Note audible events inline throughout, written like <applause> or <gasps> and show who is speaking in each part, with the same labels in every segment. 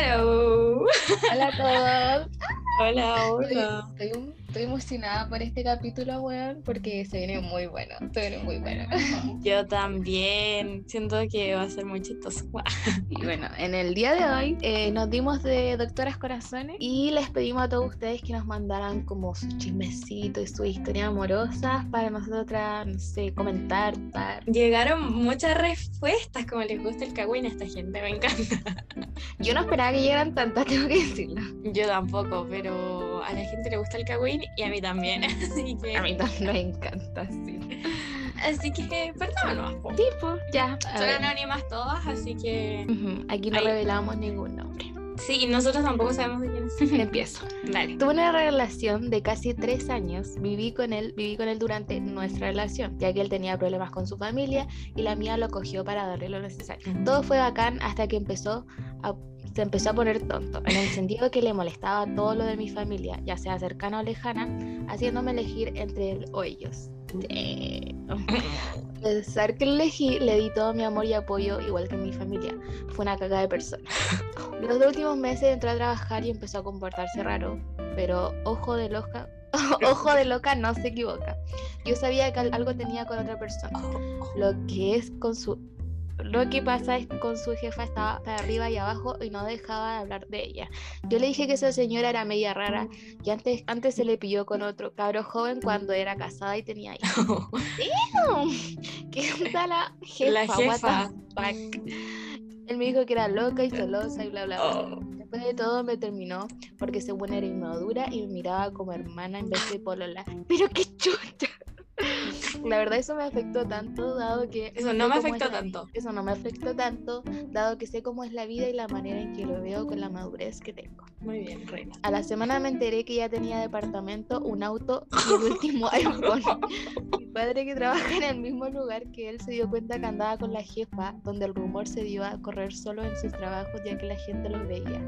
Speaker 1: Hello.
Speaker 2: Hola a todos.
Speaker 1: Hola, hola.
Speaker 2: Estoy, estoy emocionada por este capítulo, weón, porque se viene muy bueno. Se viene muy bueno. <laughs>
Speaker 1: Yo también. Siento que va a ser muy chistoso.
Speaker 2: Y bueno, en el día de hoy eh, nos dimos de Doctoras Corazones y les pedimos a todos ustedes que nos mandaran como su chismecito y su historia amorosa para nosotras, no sé, comentar.
Speaker 1: Llegaron muchas respuestas, como les gusta el cagüín a esta gente, me encanta.
Speaker 2: Yo no esperaba que llegaran tantas, tengo que decirlo.
Speaker 1: Yo tampoco, pero a la gente le gusta el cagüín y a mí también. <laughs> Así que,
Speaker 2: A mí también me encanta, sí.
Speaker 1: así que perdónanos. po.
Speaker 2: Tipo, ya.
Speaker 1: Son anónimas todas, así que.
Speaker 2: Ujú, Aquí no
Speaker 1: Ahí.
Speaker 2: revelamos ningún nombre.
Speaker 1: Sí, y nosotros tampoco sabemos de quién es. <laughs>
Speaker 2: Empiezo.
Speaker 1: Dale.
Speaker 2: Tuve una relación de casi tres años. Viví con él, viví con él durante nuestra relación, ya que él tenía problemas con su familia y la mía lo cogió para darle lo necesario. Todo fue bacán hasta que empezó a, se empezó a poner tonto, en el sentido que le molestaba todo lo de mi familia, ya sea cercana o lejana, haciéndome elegir entre él o ellos. Pensar que elegí, le di todo mi amor y apoyo, igual que mi familia. Fue una caga de persona. <laughs> Los dos últimos meses entró a trabajar y empezó a comportarse raro, pero ojo de loca, <laughs> ojo de loca no se equivoca. Yo sabía que al- algo tenía con otra persona. <laughs> Lo que es con su lo que pasa es con su jefa estaba para arriba y abajo y no dejaba de hablar de ella. Yo le dije que esa señora era media rara y antes, antes se le pilló con otro cabro joven cuando era casada y tenía hijos. <laughs> <laughs> ¿Qué onda la jefa?
Speaker 1: La
Speaker 2: What the
Speaker 1: jefa.
Speaker 2: fuck? Él me dijo que era loca y celosa y bla bla bla.
Speaker 1: Oh.
Speaker 2: Después de todo me terminó porque según era inmadura y me miraba como hermana en vez de polola. Pero qué chucha. La verdad eso me afectó tanto dado que...
Speaker 1: Eso no me afectó tanto.
Speaker 2: Eso no me afectó tanto dado que sé cómo es la vida y la manera en que lo veo con la madurez que tengo.
Speaker 1: Muy bien, reina.
Speaker 2: A la semana me enteré que ya tenía departamento, un auto y el último <laughs> iPhone. Mi padre que trabaja en el mismo lugar que él se dio cuenta que andaba con la jefa, donde el rumor se dio a correr solo en sus trabajos ya que la gente los veía.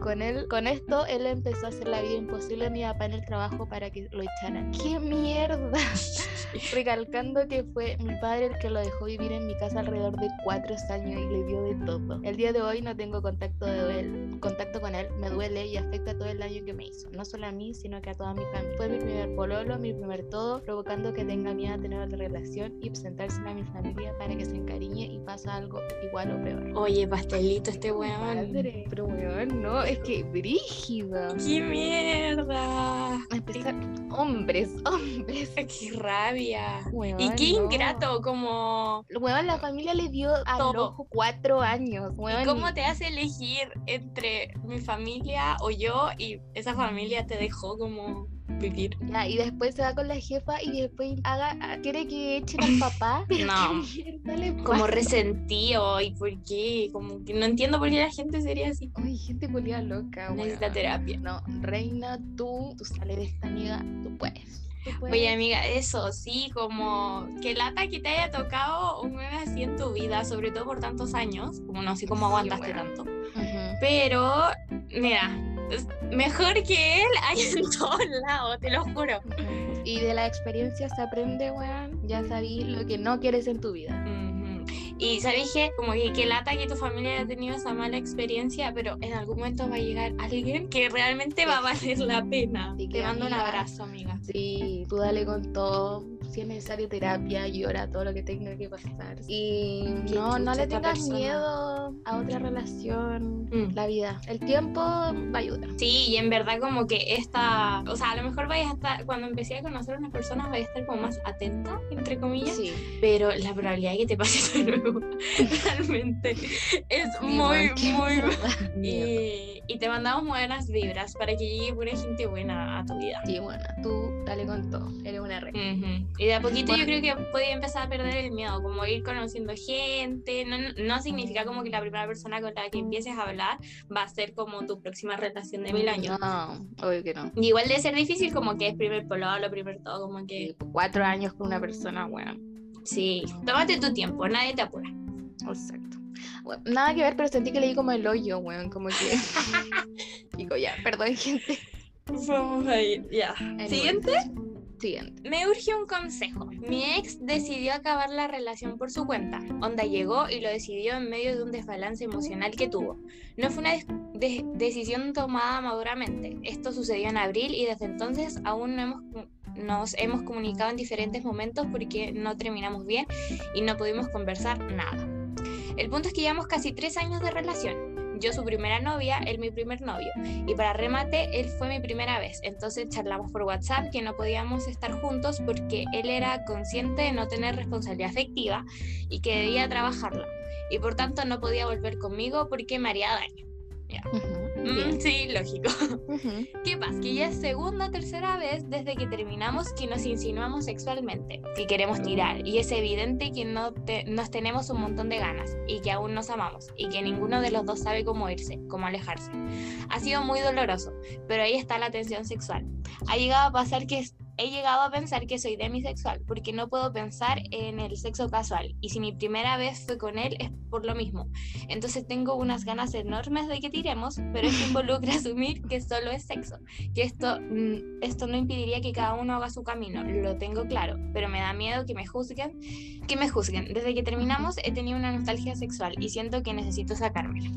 Speaker 2: Con él, con esto, él empezó a hacer la vida imposible a mi papá en el trabajo para que lo echaran. ¡Qué mierda! <laughs> Recalcando que fue mi padre el que lo dejó vivir en mi casa alrededor de cuatro años y le dio de todo. El día de hoy no tengo contacto, de él, contacto con él, me duele y afecta todo el daño que me hizo. No solo a mí, sino que a toda mi familia. Fue mi primer pololo, mi primer todo, provocando que tenga miedo a tener otra relación y presentársela a mi familia para que se encariñe y pasa algo igual o peor.
Speaker 1: Oye, pastelito este weón.
Speaker 2: Madre, pero weón, no, es que brígido.
Speaker 1: ¡Qué mierda!
Speaker 2: Empezar, hombres, hombres. <laughs>
Speaker 1: ¡Qué rabia!
Speaker 2: Weón,
Speaker 1: Y qué
Speaker 2: no.
Speaker 1: ingrato, como...
Speaker 2: Weón, la familia le dio a
Speaker 1: Todo.
Speaker 2: ojo cuatro años. Weón,
Speaker 1: ¿Y cómo te hace elegir entre mi familia o yo y esa familia te dejó como vivir?
Speaker 2: Ya, y después se va con la jefa y después haga, ah, quiere que echen al papá. Pero <laughs>
Speaker 1: No. <laughs>
Speaker 2: mierda
Speaker 1: Como resentido y por qué, como que no entiendo por qué la gente sería así.
Speaker 2: Ay, gente culia loca,
Speaker 1: Necesita terapia.
Speaker 2: No, reina, tú, tú sales de esta amiga, tú puedes.
Speaker 1: Oye, amiga, eso sí, como que lata que te haya tocado un bebé así en tu vida, sobre todo por tantos años, como no sé cómo
Speaker 2: Sí,
Speaker 1: aguantaste tanto. Pero, mira, mejor que él <laughs> hay en todos lados, te lo juro.
Speaker 2: Y de la experiencia se aprende, weón. Ya sabí lo que no quieres en tu vida.
Speaker 1: Ujú. Y sabes que, como que, que lata que tu familia haya tenido esa mala experiencia, pero en algún momento va a llegar alguien que realmente va a valer la pena. Te mando un abrazo, amiga.
Speaker 2: Sí, tú dale con todo. Si es necesario terapia, llora todo lo que tenga que pasar. Y
Speaker 1: Qué
Speaker 2: no, no le tengas
Speaker 1: persona.
Speaker 2: miedo a otra relación.
Speaker 1: Mm.
Speaker 2: La vida. El tiempo va a ayudar.
Speaker 1: Sí, y en verdad como que esta, o sea, a lo mejor vayas a estar, cuando empecé a conocer a una persona, vayas a estar como más atenta, entre comillas,
Speaker 2: Sí.
Speaker 1: pero la probabilidad de que te pase de nuevo <laughs> realmente es muy, muy. <laughs> Y, y te mandamos buenas vibras para que llegue pura gente buena a tu vida.
Speaker 2: Sí, bueno, tú dale con todo. Eres una reina.
Speaker 1: Ujú. Y de a poquito yo
Speaker 2: Bueno.
Speaker 1: creo que podía empezar a perder el miedo, como ir conociendo gente. No, no significa como que la primera persona con la que empieces a hablar va a ser como tu próxima relación de mil años.
Speaker 2: No, obvio que no.
Speaker 1: Y igual de ser difícil como que es primer pololo, primer todo, como que
Speaker 2: Y cuatro años con una persona, bueno.
Speaker 1: sí, tómate tu tiempo, nadie te apura.
Speaker 2: Exacto. Bueno, nada que ver, pero sentí que leí como el hoyo, weón. Como que. <laughs> <laughs> Digo, ya, perdón, gente.
Speaker 1: Vamos a ir, ya.
Speaker 2: Anyways.
Speaker 1: Siguiente, Me urge un consejo. Mi ex decidió acabar la relación por su cuenta. Onda llegó y lo decidió en medio de un desbalance emocional que tuvo. No fue una decisión tomada maduramente. Esto sucedió en abril y desde entonces aún no hemos nos hemos comunicado en diferentes momentos porque no terminamos bien y no pudimos conversar nada. El punto es que llevamos casi tres años de relación yo su primera novia, él mi primer novio. Y para remate, él fue mi primera vez. Entonces charlamos por WhatsApp que no podíamos estar juntos porque él era consciente de no tener responsabilidad afectiva y que debía trabajarla. Y por tanto no podía volver conmigo porque me haría daño. Mm, sí, lógico. <laughs> ¿Qué pasa? Que ya es segunda o tercera vez desde que terminamos que nos insinuamos sexualmente, que queremos tirar. Y es evidente que no nos tenemos un montón de ganas y que aún nos amamos y que ninguno de los dos sabe cómo irse, cómo alejarse. Ha sido muy doloroso, pero ahí está la tensión sexual. Ha llegado a pasar que he llegado a pensar que soy demisexual porque no puedo pensar en el sexo casual y si mi primera vez fue con él es por lo mismo. Entonces tengo unas ganas enormes de que tiremos, pero esto <laughs> involucra asumir que solo es sexo, que esto, mm, esto no impediría que cada uno haga su camino, lo tengo claro, pero me da miedo que me juzguen, que me juzguen. Desde que terminamos he tenido una nostalgia sexual y siento que necesito sacármela.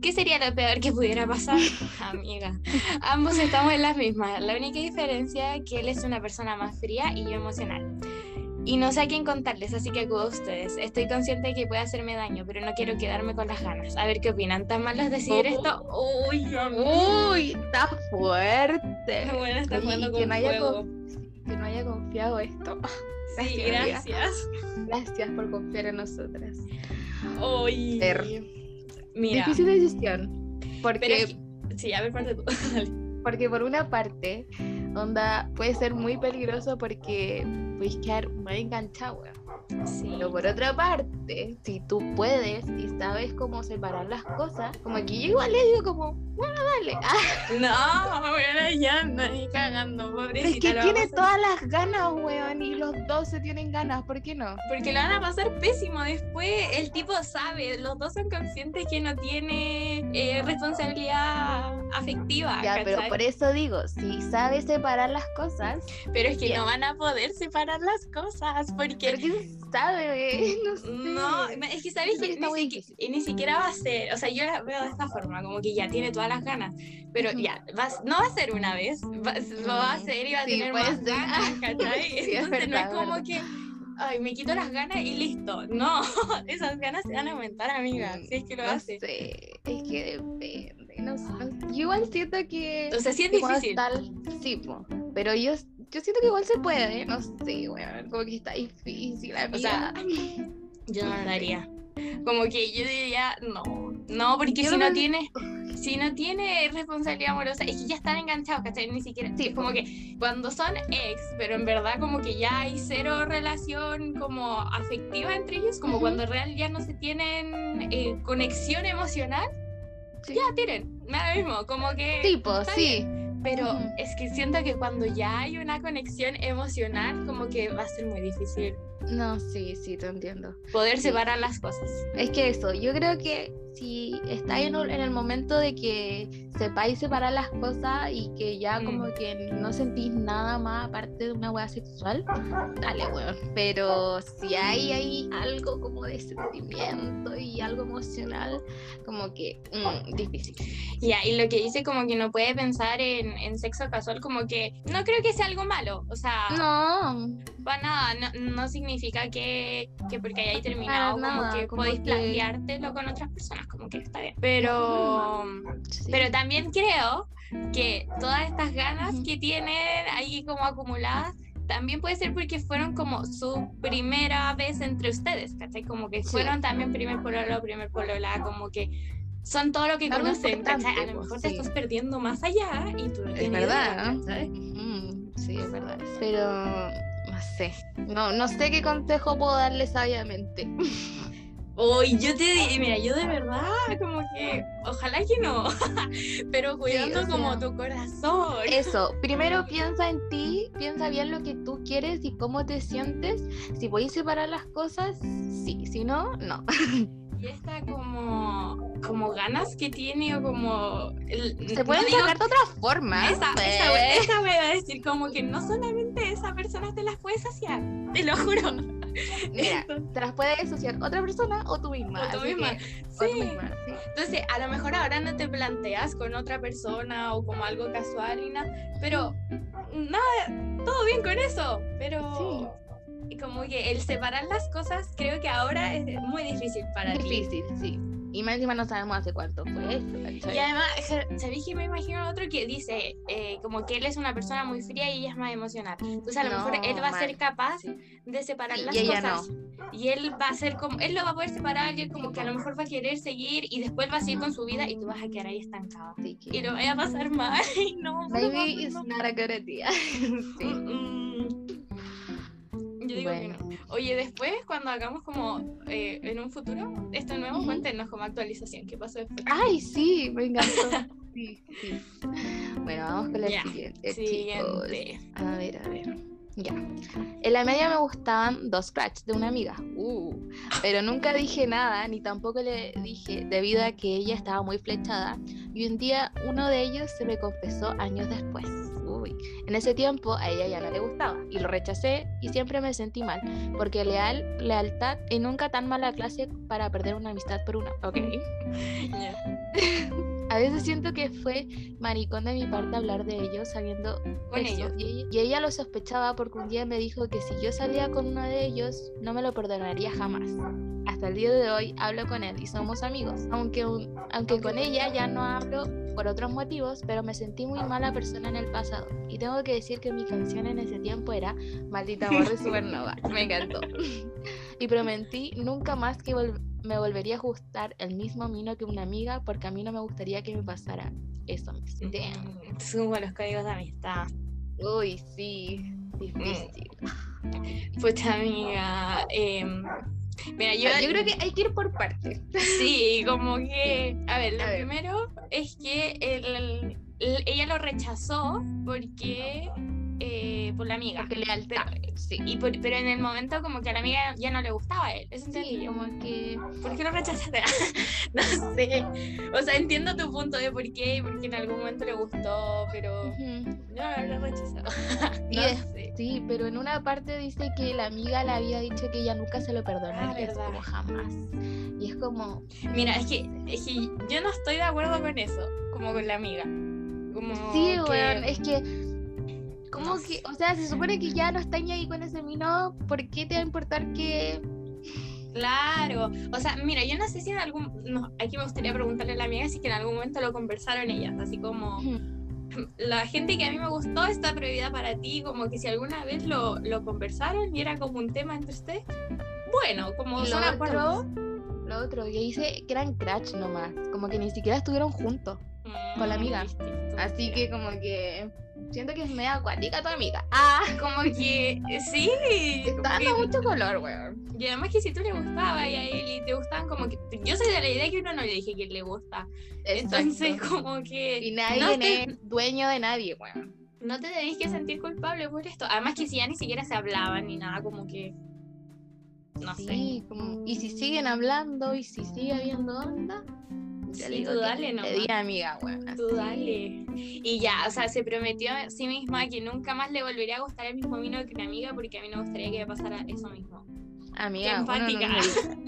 Speaker 1: ¿Qué sería lo peor que pudiera pasar? <laughs> Amiga, ambos estamos en las mismas. La única diferencia es que él es una persona más fría y yo emocional. Y no sé a quién contarles, así que acudo a ustedes. Estoy consciente de que puede hacerme daño, pero no quiero quedarme con las ganas. A ver qué opinan. ¿Tan malo es decir oh. esto?
Speaker 2: Uy, uy, está fuerte.
Speaker 1: Bueno, está jugando con
Speaker 2: que fuego. que no haya confiado esto. <laughs>
Speaker 1: Sí, gracias.
Speaker 2: Gracias por confiar en nosotras.
Speaker 1: Uy.
Speaker 2: Mira. Difícil decisión. Porque.
Speaker 1: sí, a ver, parte tú. <laughs>
Speaker 2: porque por una parte, onda, puede ser muy peligroso porque puedes quedar muy enganchado, pero por otra parte, si tú puedes y sabes cómo separar las cosas, como que yo igual le digo como, bueno, dale. <laughs>
Speaker 1: No, bueno, ya ni cagando, pobrecita.
Speaker 2: Es que tiene todas las ganas, weón, y los dos se tienen ganas, ¿por qué no?
Speaker 1: Porque lo van a pasar pésimo después. El tipo sabe, los dos son conscientes que no tiene eh, responsabilidad afectiva.
Speaker 2: Ya, pero por eso digo, si sabe separar las cosas.
Speaker 1: Pero es que no van a poder separar las cosas, porque
Speaker 2: sabe, <laughs>
Speaker 1: no es que sabes que ni, ni, siquiera va a ser, o sea, yo la veo de esta forma, como que ya tiene todas las ganas, pero ya, vas, no va a ser una vez, va, lo va a hacer y va a tener más ganas, <laughs> ¿cachai? Entonces no es como que ay, me quito las ganas y listo. No, <laughs> esas ganas se van a aumentar, amiga, si es que lo
Speaker 2: no
Speaker 1: hace.
Speaker 2: Sé, es que depende. No sé, yo igual siento que.
Speaker 1: O sea, sí es difícil.
Speaker 2: Tal, sí, pero yo yo siento que igual se puede, no sé, bueno, como que está difícil, amiga. O sea,
Speaker 1: yo no lo haría. Como que yo diría, no, no, porque si no, tiene, si no tiene responsabilidad amorosa, es que ya están enganchados, ¿cachai? Ni siquiera, sí, como que cuando son ex, pero en verdad como que ya hay cero relación como afectiva entre ellos, como cuando real ya no se tienen eh, conexión emocional, ya tienen, nada mismo, como que...
Speaker 2: Tipo, sí
Speaker 1: pero es que siento que cuando ya hay una conexión emocional, como que va a ser muy difícil.
Speaker 2: No, sí, sí, te entiendo.
Speaker 1: Poder separar las cosas.
Speaker 2: Es que eso, yo creo que si estáis en, en, el momento de que sepáis separar las cosas y que ya mm. como que no sentís nada más aparte de una hueá sexual, dale, weón. Pero si hay ahí algo como de sentimiento y algo emocional, como que mm, difícil.
Speaker 1: Ya, y lo que dice como que no puede pensar en, en, sexo casual, como que no creo que sea algo malo. O sea,
Speaker 2: no.
Speaker 1: Va nada, no, no significa que, que porque hayáis terminado, como que podéis planteártelo con otras personas como que está bien. Pero, pero también creo que todas estas ganas que tienen ahí como acumuladas también puede ser porque fueron como su primera vez entre ustedes, ¿cachai? Como que fueron también primer pololo, primer polola, como que son todo lo que conocen, ¿cachai? A lo mejor te estás perdiendo más allá y tú no
Speaker 2: Es verdad, sí, es verdad. Pero no sé, no, no sé qué consejo puedo darle sabiamente. <laughs>
Speaker 1: Uy, yo te digo, mira, yo de verdad, como que, ojalá que no, <laughs> pero cuidando como tu corazón.
Speaker 2: Eso, primero piensa en ti, piensa bien lo que tú quieres y cómo te sientes. Si podéis separar las cosas, sí, si no, no. <laughs>
Speaker 1: Y esta como, como ganas que tiene o como... el-
Speaker 2: Se
Speaker 1: no digo-
Speaker 2: sacar de otra forma.
Speaker 1: Esa,
Speaker 2: pues.
Speaker 1: esa, we- esa va a decir como que no solamente esa persona te las puede saciar, te lo juro.
Speaker 2: Mira, <laughs> te las puede asociar otra persona o tú misma.
Speaker 1: O tú misma,
Speaker 2: que- o
Speaker 1: sí.
Speaker 2: tú misma, sí.
Speaker 1: Entonces, a lo mejor ahora no te planteas con otra persona o como algo casual y nada, pero nada, todo bien con eso, pero y como que el separar las cosas creo que ahora es muy difícil para ti.
Speaker 2: Difícil, sí. Y más encima no sabemos hace cuánto fue esto.
Speaker 1: Y además, ¿sabéis que me imagino otro que dice eh, como que él es una persona muy fría y ella es más emocional? Entonces a lo
Speaker 2: No,
Speaker 1: mejor él va a ser capaz de separar
Speaker 2: Sí,
Speaker 1: las
Speaker 2: y ella
Speaker 1: cosas. Y él va a ser como, él lo va a poder separar y él como que a lo mejor va a querer seguir y después va a seguir con su vida y tú vas a quedar ahí estancado.
Speaker 2: Que-
Speaker 1: Y lo vaya a pasar mal y <laughs> no.
Speaker 2: Maybe
Speaker 1: favor,
Speaker 2: it's
Speaker 1: no.
Speaker 2: not a good idea. <laughs> sí.
Speaker 1: Mm, mm. Yo digo que no. Oye, después cuando hagamos como eh, en un futuro esto nuevo, cuéntenos como actualización. ¿Qué pasó después?
Speaker 2: Ay, <laughs> sí, me encantó. Sí, sí. Bueno, vamos con la siguiente,
Speaker 1: Siguiente.
Speaker 2: chicos. A ver, a ver. Ya. En la media me gustaban dos cracks de una amiga. Uh, pero nunca dije nada, ni tampoco le dije, debido a que ella estaba muy flechada. Y un día uno de ellos se me confesó años después. Uy. En ese tiempo a ella ya no le gustaba y lo rechacé y siempre me sentí mal, porque leal, lealtad y nunca tan mala clase para perder una amistad por una. Ok. <laughs>
Speaker 1: Ya. <laughs>
Speaker 2: A veces siento que fue maricón de mi parte hablar de ellos sabiendo
Speaker 1: Con
Speaker 2: eso,
Speaker 1: ellos.
Speaker 2: Y ella, y ella lo sospechaba porque un día me dijo que si yo salía con uno de ellos no me lo perdonaría jamás. Hasta el día de hoy hablo con él y somos amigos, aunque, un- aunque con ella ya no hablo por otros motivos, pero me sentí muy mala persona en el pasado. Y tengo que decir que mi canción en ese tiempo era Maldita Amor de <laughs> Supernova. Me encantó. <laughs> y prometí nunca más que vol- me volvería a gustar el mismo mino que una amiga porque a mí no me gustaría que me pasara eso mismo. Damn.
Speaker 1: Mm, Subo los códigos de amistad.
Speaker 2: Uy, sí, difícil.
Speaker 1: Pucha amiga. em, mira, yo,
Speaker 2: Yo, creo que hay que ir por partes.
Speaker 1: sí, como que. A ver, lo
Speaker 2: A ver.
Speaker 1: primero es que el- el- ella lo rechazó porque. Eh, por la amiga.
Speaker 2: Porque lealtad. Sí.
Speaker 1: Y por- pero en el momento como que a la amiga ya no le gustaba a él. Eso
Speaker 2: Sí, como que.
Speaker 1: ¿Por qué lo rechazaste? <laughs> no sé. O sea, entiendo tu punto de por qué, porque en algún momento le gustó, pero
Speaker 2: Ujú.
Speaker 1: no lo rechazó. <laughs> No sé.
Speaker 2: Sí, pero en una parte dice que la amiga le había dicho que ella nunca se lo perdonaría,
Speaker 1: Ah,
Speaker 2: como jamás. Y es como,
Speaker 1: Mira, es que, es que yo no estoy de acuerdo con eso, como con la amiga. Como
Speaker 2: sí,
Speaker 1: que-
Speaker 2: weón, es que, como
Speaker 1: No
Speaker 2: que, o sea, se supone que ya no está ni ahí con ese mino, ¿por qué te va a importar que...
Speaker 1: Claro, o sea, mira, yo no sé si en algún, no, aquí me gustaría preguntarle a la amiga si que en algún momento lo conversaron ellas, así como la gente que a mí me gustó está prohibida para ti, como que si alguna vez lo, lo conversaron y era como un tema entre ustedes, bueno, como son acuerdos.
Speaker 2: otro, lo otro, que dice que eran crash nomás, como que ni siquiera estuvieron juntos. con la
Speaker 1: Mm,
Speaker 2: amiga. Así que como que siento que es media acuática tu amiga. Ah, <laughs>
Speaker 1: como que sí,
Speaker 2: está dando
Speaker 1: que-
Speaker 2: mucho color, weón.
Speaker 1: Y además que si tú le gustabas y a él y te gustaban como que... Yo soy de la idea que uno no le dije que le gusta. Entonces como que...
Speaker 2: Y nadie
Speaker 1: no te,
Speaker 2: es dueño de nadie, weón.
Speaker 1: no te debís que sentir culpable por esto. Además que si ya ni siquiera se hablaban ni nada, como que... No sé.
Speaker 2: Sí, como, y si siguen hablando y si sigue habiendo onda, ya
Speaker 1: Sí,
Speaker 2: le digo
Speaker 1: tú dale
Speaker 2: di amiga, weón.
Speaker 1: Tú
Speaker 2: así.
Speaker 1: dale. Y ya, o sea, se prometió a sí misma que nunca más le volvería a gustar el mismo vino que una amiga porque a mí no me gustaría que me pasara eso mismo.
Speaker 2: Amiga,
Speaker 1: Qué
Speaker 2: uno no
Speaker 1: empática.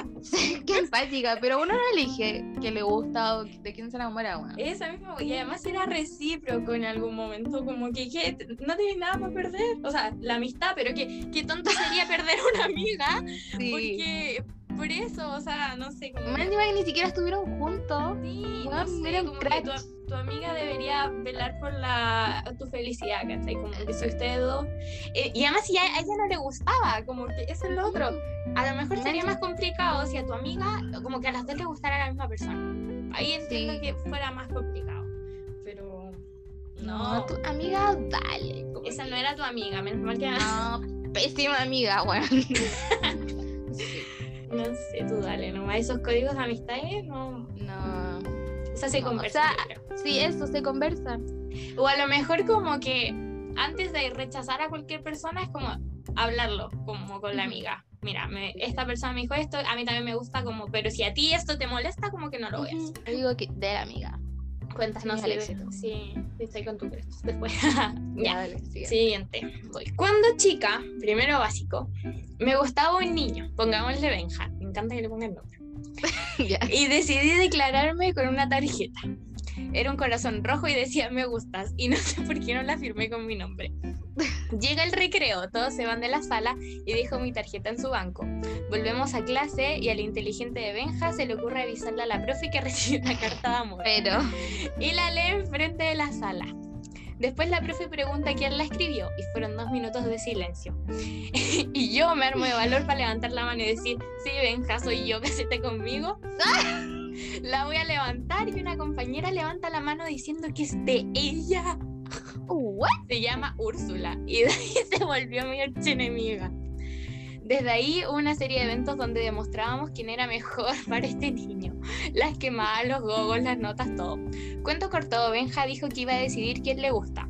Speaker 1: <laughs>
Speaker 2: Sí, qué empática, pero uno no elige que le gusta o de quién se enamora, weón.
Speaker 1: Esa misma, y además era recíproco en algún momento, como que, no tienes nada por perder. O sea, la amistad, pero que qué tonto sería perder una amiga,
Speaker 2: Sí.
Speaker 1: porque por eso, o sea, no sé, como...
Speaker 2: Encima que ni siquiera estuvieron juntos.
Speaker 1: Sí, no
Speaker 2: Weón,
Speaker 1: sé, como que tu, tu amiga debería velar por la, tu felicidad, ¿cachai? Como que si ustedes dos... eh, y además si a, a ella no le gustaba, como que eso es lo otro. A lo mejor sería más complicado si a tu amiga, como que a las dos le gustara la misma persona. Ahí entiendo
Speaker 2: Sí.
Speaker 1: que fuera más complicado. Pero
Speaker 2: No,
Speaker 1: no,
Speaker 2: tu amiga, dale.
Speaker 1: esa
Speaker 2: que-
Speaker 1: no era tu amiga, menos mal que
Speaker 2: No, pésima amiga, weón. <laughs>
Speaker 1: no sé, tú dale, nomás esos códigos de amistades no,
Speaker 2: No.
Speaker 1: o sea, se
Speaker 2: No, o
Speaker 1: conversan.
Speaker 2: sea. Sí, eso, se conversan.
Speaker 1: O a lo mejor como que antes de rechazar a cualquier persona es como hablarlo, como con la amiga. mira, me- esta persona me dijo esto, a mí también me gusta como, pero si a ti esto te molesta, como que no lo.
Speaker 2: Yo digo que de la amiga.
Speaker 1: Cuéntanos, sí,
Speaker 2: éxito.
Speaker 1: sí, estoy con tu crédito. <laughs> Después,
Speaker 2: Ya, dale, sigue.
Speaker 1: Siguiente, voy. Cuando chica, primero básico, me gustaba un niño, pongámosle Benja, me encanta que le pongan nombre. <laughs>
Speaker 2: Ya.
Speaker 1: Y decidí declararme con una tarjeta. Era un corazón rojo y decía me gustas y no <laughs> sé por qué no la firmé con mi nombre. Llega el recreo, todos se van de la sala y dejo mi tarjeta en su banco. Volvemos a clase y al inteligente de Benja se le ocurre avisarle a la profe que <laughs> recibió una carta de amor
Speaker 2: Pero,
Speaker 1: y la lee enfrente de la sala. Después la profe pregunta quién la escribió y fueron dos minutos de silencio. <laughs> y yo me armo de valor para levantar la mano y decir, sí, Benja, soy yo, cásate conmigo. La voy a levantar y una compañera levanta la mano diciendo que es de ella.
Speaker 2: ¿what?
Speaker 1: Se llama Úrsula y de ahí <laughs> se volvió mi archienemiga. Desde ahí hubo una serie de eventos donde demostrábamos quién era mejor <laughs> para este niño. Las quemadas, los gogos, las notas, todo. Cuento corto, Benja dijo que iba a decidir quién le gusta.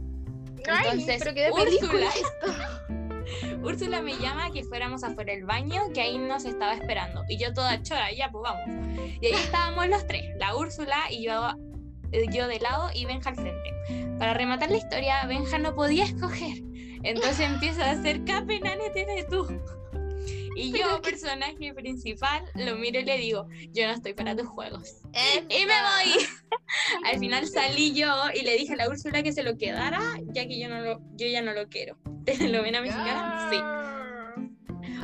Speaker 1: Entonces,
Speaker 2: pero qué de
Speaker 1: Úrsula,
Speaker 2: esto. <laughs>
Speaker 1: Úrsula me llama a que fuéramos afuera del baño, que ahí nos estaba esperando. Y yo toda chora, ya pues vamos. Y ahí estábamos los tres, la Úrsula y yo, eh, yo de lado y Benja al frente. Para rematar la historia, Benja no podía escoger. Entonces empieza a hacer Capenane de tú. Y yo,
Speaker 2: que-
Speaker 1: personaje principal, lo miro y le digo, yo no estoy para tus juegos. Y me voy. <laughs> Al final salí yo y le dije a la Úrsula que se lo quedara, ya que yo no lo, yo ya no lo quiero. <laughs> ¿Te lo ven a mi cara? Sí.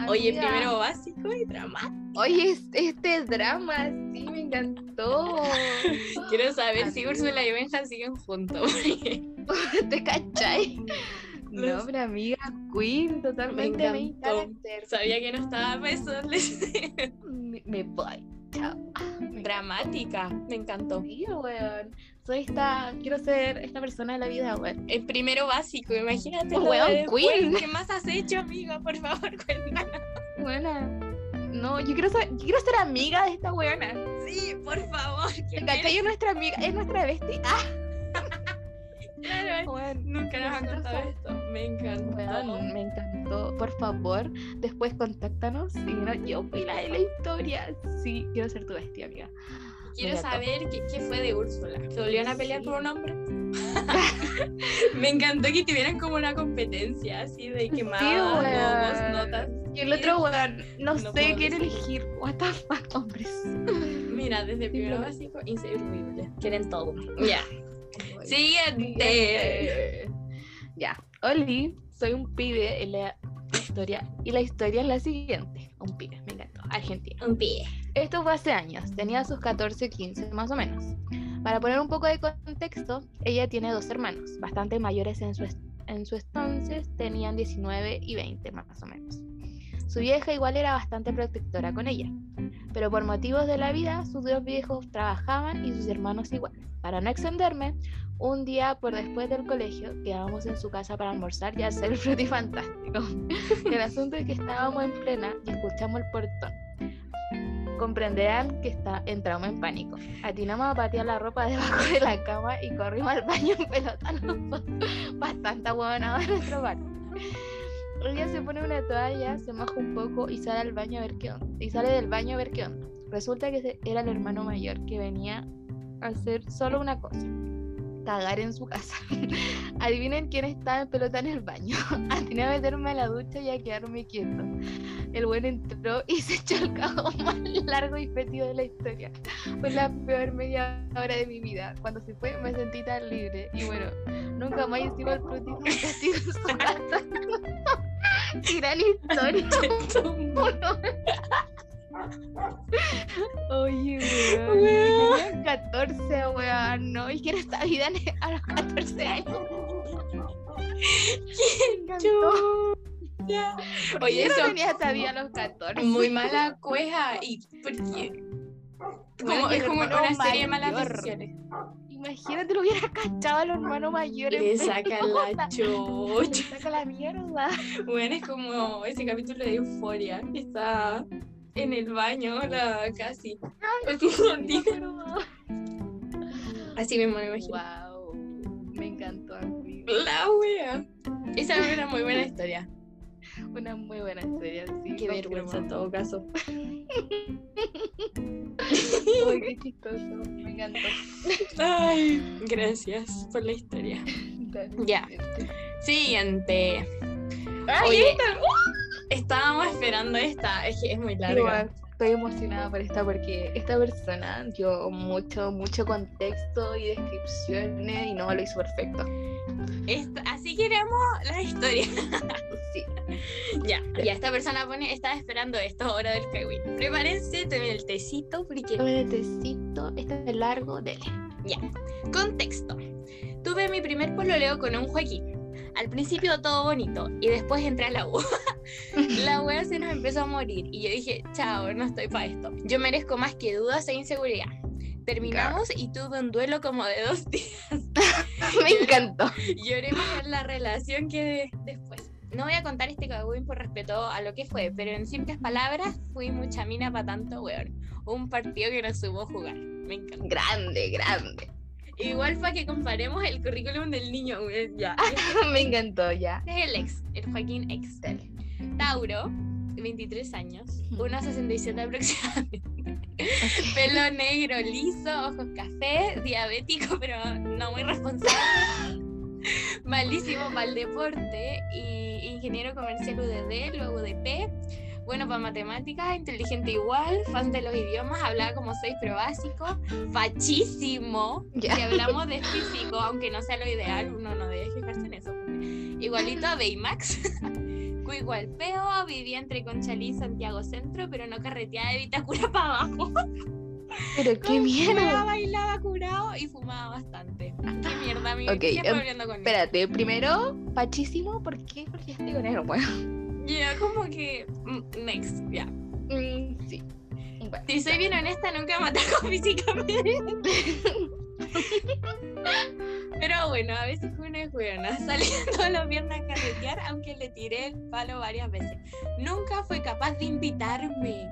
Speaker 1: Oye, primero básico y dramático.
Speaker 2: Oye, es- este drama, sí, me encantó. <laughs>
Speaker 1: Quiero saber si. Úrsula y Benja siguen juntos.
Speaker 2: ¿Te cachai? No, pero amiga, Queen, totalmente me
Speaker 1: encantó. Sabía que no estaba para eso. <laughs>
Speaker 2: Me, me voy. Chao. Me
Speaker 1: Dramática, me encantó.
Speaker 2: Sí, weón. Soy esta, quiero ser esta persona de la vida, weón.
Speaker 1: El primero básico, imagínate.
Speaker 2: Weón. Queen.
Speaker 1: ¿Qué más has hecho, amiga? Por favor, <laughs> cuéntanos.
Speaker 2: Buena. No, yo quiero ser, yo quiero ser amiga de esta weona.
Speaker 1: Sí, por favor. que.
Speaker 2: Es nuestra amiga, es nuestra bestia. Ah,
Speaker 1: Claro, nunca nos han contado esto. Me encantó.
Speaker 2: Weón, me encantó. Por favor, después contáctanos y no, yo fui la de la historia. Sí, quiero ser tu bestia, amiga.
Speaker 1: Quiero saber qué, qué fue de Úrsula. ¿Se volvieron a pelear
Speaker 2: Sí.
Speaker 1: por un hombre? <laughs> me encantó que tuvieran como una competencia así de quemadas,
Speaker 2: weón.
Speaker 1: logos, notas.
Speaker 2: Y el otro weón, no,
Speaker 1: No
Speaker 2: sé
Speaker 1: decir.
Speaker 2: elegir. What the fuck, hombres.
Speaker 1: Mira, desde primero básico, inservible. Quieren todo. Ya.
Speaker 2: Siguiente.
Speaker 1: Siguiente. <laughs>
Speaker 2: Ya, Oli, soy un pibe en la historia. Y la historia es la siguiente. Un pibe, me encantó. Argentina.
Speaker 1: Un pie.
Speaker 2: Esto fue hace años, tenía sus 14, 15 más o menos. Para poner un poco de contexto, ella tiene dos hermanos, bastante mayores en su, en su entonces, tenían 19 y 20 más o menos. Su vieja igual era bastante protectora con ella, pero por motivos de la vida, sus dos viejos trabajaban y sus hermanos igual. Para no extenderme, un día por después del colegio quedábamos en su casa para almorzar y hacer el frutifantástico. <laughs> El asunto es que estábamos en plena y escuchamos el portón. Comprenderán que está, entramos en pánico. Atinamos a patear la ropa debajo de la cama y corrimos al baño en pelota. <laughs> Bastante ahuevonado de nuestro parte. Ella se pone una toalla, se moja un poco y sale al baño a ver qué onda. Y sale del baño a ver qué onda. Resulta que era el hermano mayor que venía hacer solo una cosa. Cagar en su casa. <laughs> Adivinen quién estaba en pelota en el baño. <laughs> Atiné a meterme a la ducha y a quedarme quieto. El buen entró y <laughs> se echó el cajón más largo y fétido de la historia. Fue la peor media hora de mi vida. Cuando se fue me sentí tan libre. Y bueno, nunca más hicimos el frutito castigo en su casa. Gran historia. Oye, weón.
Speaker 1: Weón.
Speaker 2: Tenían 14, weón. No, y que era esta vida a los 14 años. Encantó.
Speaker 1: Ya.
Speaker 2: ¿Por qué
Speaker 1: Oye, eso
Speaker 2: no tenía esta vida a los 14.
Speaker 1: muy mala cueja y porque
Speaker 2: Bueno,
Speaker 1: como, es como una serie de malas
Speaker 2: mayor.
Speaker 1: decisiones.
Speaker 2: Imagínate, lo hubiera cachado al hermano mayor.
Speaker 1: Le sacan la
Speaker 2: pelota. <laughs> Le
Speaker 1: chocha.
Speaker 2: saca la mierda.
Speaker 1: Bueno, es como ese capítulo de Euforia está en el baño, la casi. Así, así mismo me imagino.
Speaker 2: Wow. Me encantó, amigo.
Speaker 1: La wea. Esa era una muy buena historia.
Speaker 2: Una muy buena historia, sí.
Speaker 1: Qué vergüenza en todo caso. <laughs>
Speaker 2: Uy, qué chistoso. Me encantó.
Speaker 1: Ay, gracias por la historia. <laughs> Ya. Siguiente.
Speaker 2: Ay,
Speaker 1: Oye, Estábamos esperando esta, es que es muy larga.
Speaker 2: Igual, estoy emocionada por esta porque esta persona dio mucho, mucho contexto y descripciones y no lo hizo perfecto.
Speaker 1: Esta- así queremos la historia. <laughs>
Speaker 2: Sí.
Speaker 1: Ya, ya esta persona pone, estaba esperando esto, hora del kawin. Prepárense, tomen el tecito porque
Speaker 2: Tomen el tecito, este es largo, dele.
Speaker 1: Contexto. Tuve mi primer pololeo con un Joaquín. Al principio todo bonito y después entré a la U. <laughs> la wea se nos empezó a morir y yo dije, chao, no estoy para esto. Yo merezco más que dudas e inseguridad. Terminamos y tuve un duelo como de dos <laughs> días. <laughs>
Speaker 2: Me encantó.
Speaker 1: Lloré más en la relación que de- después. No voy a contar este cagüín por respeto a lo que fue, pero en simples palabras, fui mucha mina para tanto weón. Un partido que no supo jugar. Me encanta.
Speaker 2: Grande, grande.
Speaker 1: Igual para que comparemos el currículum del niño, ya. <laughs>
Speaker 2: Me encantó ya.
Speaker 1: Este es el ex, el Joaquín ex.
Speaker 2: Dale.
Speaker 1: Tauro, 23 años,
Speaker 2: Ujú.
Speaker 1: 1,67 aproximadamente. Pelo negro, liso, ojos café, diabético, pero no muy responsable. Malísimo el deporte y ingeniero comercial UDD, luego UDP. Bueno para matemáticas, inteligente igual, fan de los idiomas, hablaba como seis pero básico, fachísimo.
Speaker 2: Ya.
Speaker 1: Si hablamos de físico, aunque no sea lo ideal, uno no debe fijarse en eso. Igualito a <laughs> Baymax. <laughs> Cuico al peo, vivía entre Conchalí y Santiago Centro, pero no carreteaba de Vitacura <laughs> para abajo.
Speaker 2: Pero qué mierda.
Speaker 1: bailaba curado y fumaba bastante. Qué mierda, amigo.
Speaker 2: Ok,
Speaker 1: ¿Qué hablando con él?
Speaker 2: Espérate, primero, pachísimo, ¿por qué? Porque estoy con él, bueno.
Speaker 1: Ya, como que. mm, Next, ya.
Speaker 2: Mm, sí. Bueno,
Speaker 1: Si soy bien honesta, nunca me atacó <laughs> físicamente. Pero bueno, a veces uno es buena. <laughs> Salía todos los viernes a carretear, aunque le tiré el palo varias veces. Nunca fue capaz de invitarme.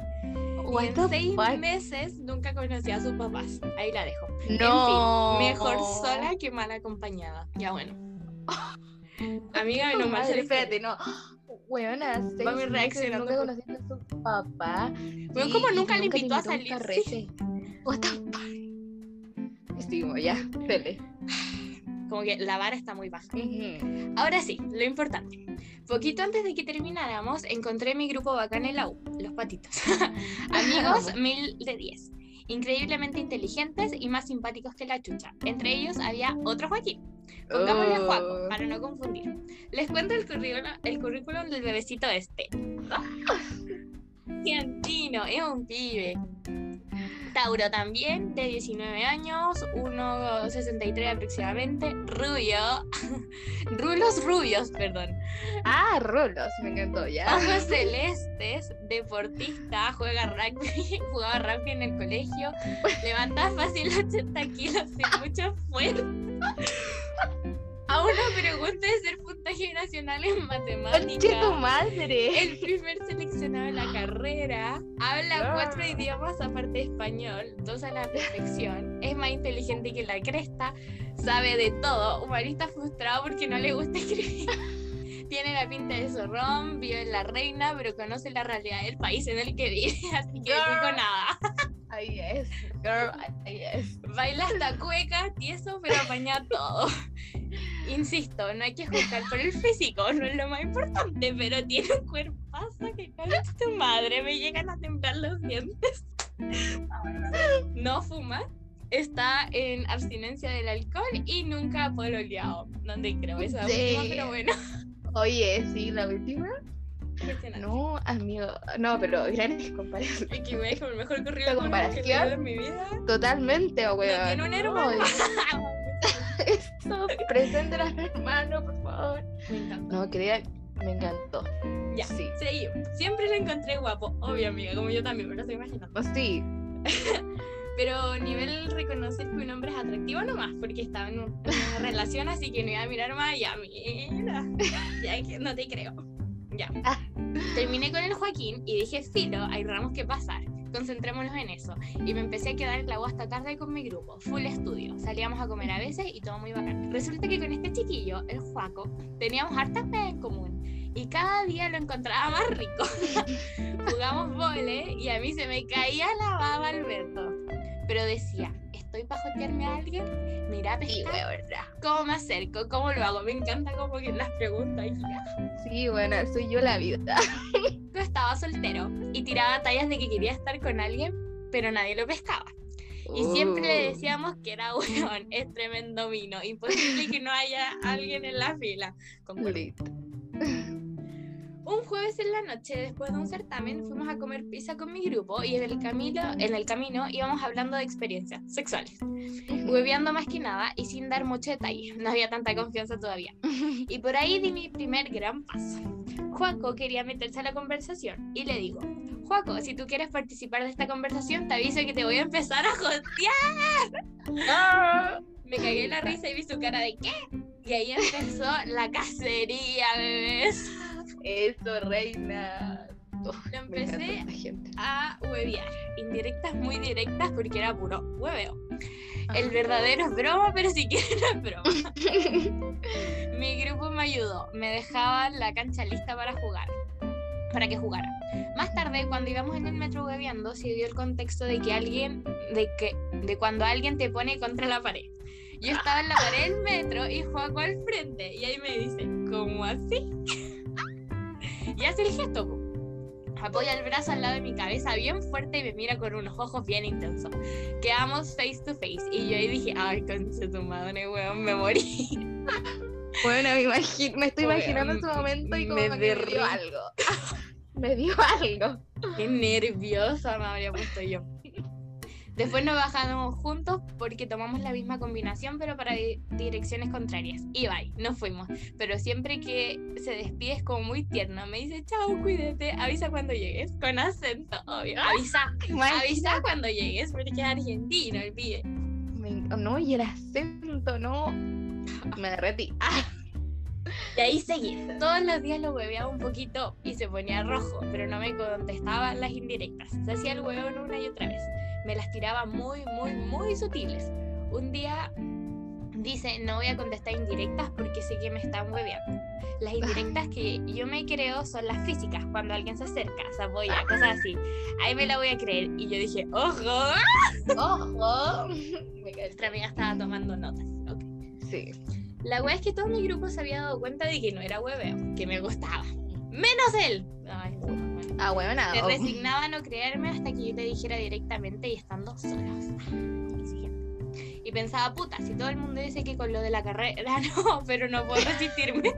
Speaker 1: Y en seis
Speaker 2: fuck?
Speaker 1: meses nunca conocí a sus papás. Ahí la dejo.
Speaker 2: No.
Speaker 1: En fin, mejor sola que mal acompañada. Ya bueno. <laughs> Amiga,
Speaker 2: Madre,
Speaker 1: se
Speaker 2: espérate, no. Weona,
Speaker 1: Mami
Speaker 2: meses,
Speaker 1: reaccionando
Speaker 2: Nunca conociste a su papá. Y-
Speaker 1: como nunca le invitó a salir,
Speaker 2: carrete. What the fuck? Estimo, ya, dele.
Speaker 1: Como que la vara está muy baja.
Speaker 2: Ujú.
Speaker 1: Ahora sí, lo importante. Poquito antes de que termináramos, encontré mi grupo bacán en la U, los patitos. <laughs> Amigos, <laughs> mil de diez. Increíblemente inteligentes y más simpáticos que la chucha. Entre ellos había otro Joaquín. Pongámosle
Speaker 2: Oh.
Speaker 1: Juaco, para no confundir. Les cuento el currículum, el currículum del bebecito este. Cientino, <laughs> es un pibe. Tauro también, de 19 años, 1,63 aproximadamente, rubio, <laughs> rulos rubios, perdón,
Speaker 2: Ah, rolos, me encantó, ya.
Speaker 1: ojos <laughs> celestes, deportista, juega rugby, <laughs> jugaba rugby en el colegio, levanta fácil 80 kilos sin mucho esfuerzo. A una pregunta de ser puntaje nacional en
Speaker 2: ¡Conche tu
Speaker 1: matemáticas.
Speaker 2: madre!
Speaker 1: El primer seleccionado en la carrera, habla cuatro idiomas aparte de español, dos a la perfección, es más inteligente que la cresta, sabe de todo, humanista frustrado porque no le gusta <laughs> escribir. Tiene la pinta de zorrón, vive en la reina, pero conoce la realidad del país en el que vive, <laughs> así que no digo nada.
Speaker 2: Ahí es, girl, ahí es.
Speaker 1: Baila hasta cueca, tieso, pero apaña todo. Insisto, no hay que juzgar por el físico, no es lo más importante, pero tiene un cuerpazo que con tu madre me llegan a temblar los dientes. No fuma, está en abstinencia del alcohol y nunca ha pololeado. ¿Dónde creo esa última?
Speaker 2: Sí.
Speaker 1: Pero bueno,
Speaker 2: Oye, sí, la última.
Speaker 1: Impresionante.
Speaker 2: No, amigo. No, pero <laughs> grandes comparaciones.
Speaker 1: Es que güey, es como el mejor que he
Speaker 2: comparación?
Speaker 1: en mi vida.
Speaker 2: Totalmente, weón.
Speaker 1: tiene un
Speaker 2: No,
Speaker 1: hermano. <laughs> <laughs>
Speaker 2: Eso, presente a hermano, por favor.
Speaker 1: Me encanta.
Speaker 2: No, crean, me encantó.
Speaker 1: Ya,
Speaker 2: Sí.
Speaker 1: seguimos. Siempre lo encontré guapo, obvio amiga, como yo también, me lo estoy imaginando.
Speaker 2: Oh, sí.
Speaker 1: Pero nivel reconocer que un hombre es atractivo nomás, porque estaba en, un- en una relación, así que no iba a mirar más, ya mira, ya que no te creo. Ya.
Speaker 2: Ah.
Speaker 1: Terminé con el Joaquín y dije, filo, hay ramos que pasar, concentrémonos en eso. Y me empecé a quedar U hasta tarde con mi grupo, full estudio. Salíamos a comer a veces y todo muy bacán. Resulta que con este chiquillo, el Juaco, teníamos hartas cosas en común. Y cada día lo encontraba más rico. <laughs> Jugamos vole y a mí se me caía la baba, Alberto. Pero decía, ¿estoy para jotearme a alguien? Mira,
Speaker 2: Sí,
Speaker 1: pescar,
Speaker 2: weona.
Speaker 1: ¿cómo me acerco? ¿Cómo lo hago? Me encanta como que las preguntas.
Speaker 2: Sí, bueno, soy yo la vida. <laughs>
Speaker 1: Yo estaba soltero y tiraba tallas de que quería estar con alguien, pero nadie lo pescaba. Y siempre le
Speaker 2: Uh.
Speaker 1: decíamos que era weón, es tremendo vino, imposible que no haya alguien en la fila. Concuerdo. Un jueves en la noche, después de un certamen, fuimos a comer pizza con mi grupo y en el camino, en el camino íbamos hablando de experiencias sexuales, hueveando más que nada y sin dar mucho detalle. No había tanta confianza todavía. <laughs> Y por ahí di mi primer gran paso. Juaco quería meterse a la conversación y le digo, Juaco, si tú quieres participar de esta conversación, te aviso que te voy a empezar a jotear.
Speaker 2: Ah.
Speaker 1: Me cagué la risa y vi su cara de ¿qué? Y ahí empezó la cacería, bebés.
Speaker 2: Eso, reina.
Speaker 1: Lo
Speaker 2: encanta
Speaker 1: empecé
Speaker 2: gente.
Speaker 1: a huevear. Indirectas muy directas porque era puro hueveo. El verdadero es broma, pero si quieren es broma. Mi grupo me ayudó. Me dejaban la cancha lista para jugar. Para que jugara. Más tarde, cuando íbamos en el metro hueveando, se dio el contexto de que alguien, de que, de cuando alguien te pone contra la pared. Yo estaba en la pared del metro y Juaco al frente. Y ahí me dice, ¿cómo así? Y hace el gesto. po. Apoya el brazo al lado de mi cabeza bien fuerte y me mira con unos ojos bien intensos. Quedamos face to face. Y yo ahí dije, ay, concha tu madre, weón, me morí. <laughs>
Speaker 2: Bueno, me, imagi- me estoy imaginando ese
Speaker 1: m-
Speaker 2: momento y como
Speaker 1: me
Speaker 2: que me dio algo. <laughs> me dio algo.
Speaker 1: Qué nerviosa me habría puesto yo. Después nos bajamos juntos porque tomamos la misma combinación, pero para di- direcciones contrarias. Y bye, nos fuimos. Pero siempre que se despide es como muy tierno. Me dice, chao, cuídate, avisa cuando llegues. Con acento, obvio. Avisa, <laughs> avisa cuando llegues, porque es argentino el pibe.
Speaker 2: Me- no, y el acento, no. Me derretí. <laughs> Ah,
Speaker 1: Y ahí seguí. Todos los días lo hueveaba un poquito y se ponía rojo, pero no me contestaba las indirectas. Se hacía el huevón una y otra vez. Me las tiraba muy, muy, muy sutiles. Un día dice, no voy a contestar indirectas porque sé que me están hueveando. Las indirectas que yo me creo son las físicas, cuando alguien se acerca, se apoya, cosas así. Ahí me la voy a creer. Y yo dije, ojo.
Speaker 2: ¡Ojo! <laughs>
Speaker 1: Nuestra amiga estaba tomando notas. ok.
Speaker 2: Sí.
Speaker 1: La wea es que todo mi grupo se había dado cuenta de que no era hueveo, que me gustaba. Menos él. Ay, bueno.
Speaker 2: Ah, bueno, nada.
Speaker 1: Se resignaba a no creerme hasta que yo le dijera directamente y estando solos. Y pensaba, puta, si todo el mundo dice que con lo de la carrera <laughs> no, pero no puedo resistirme.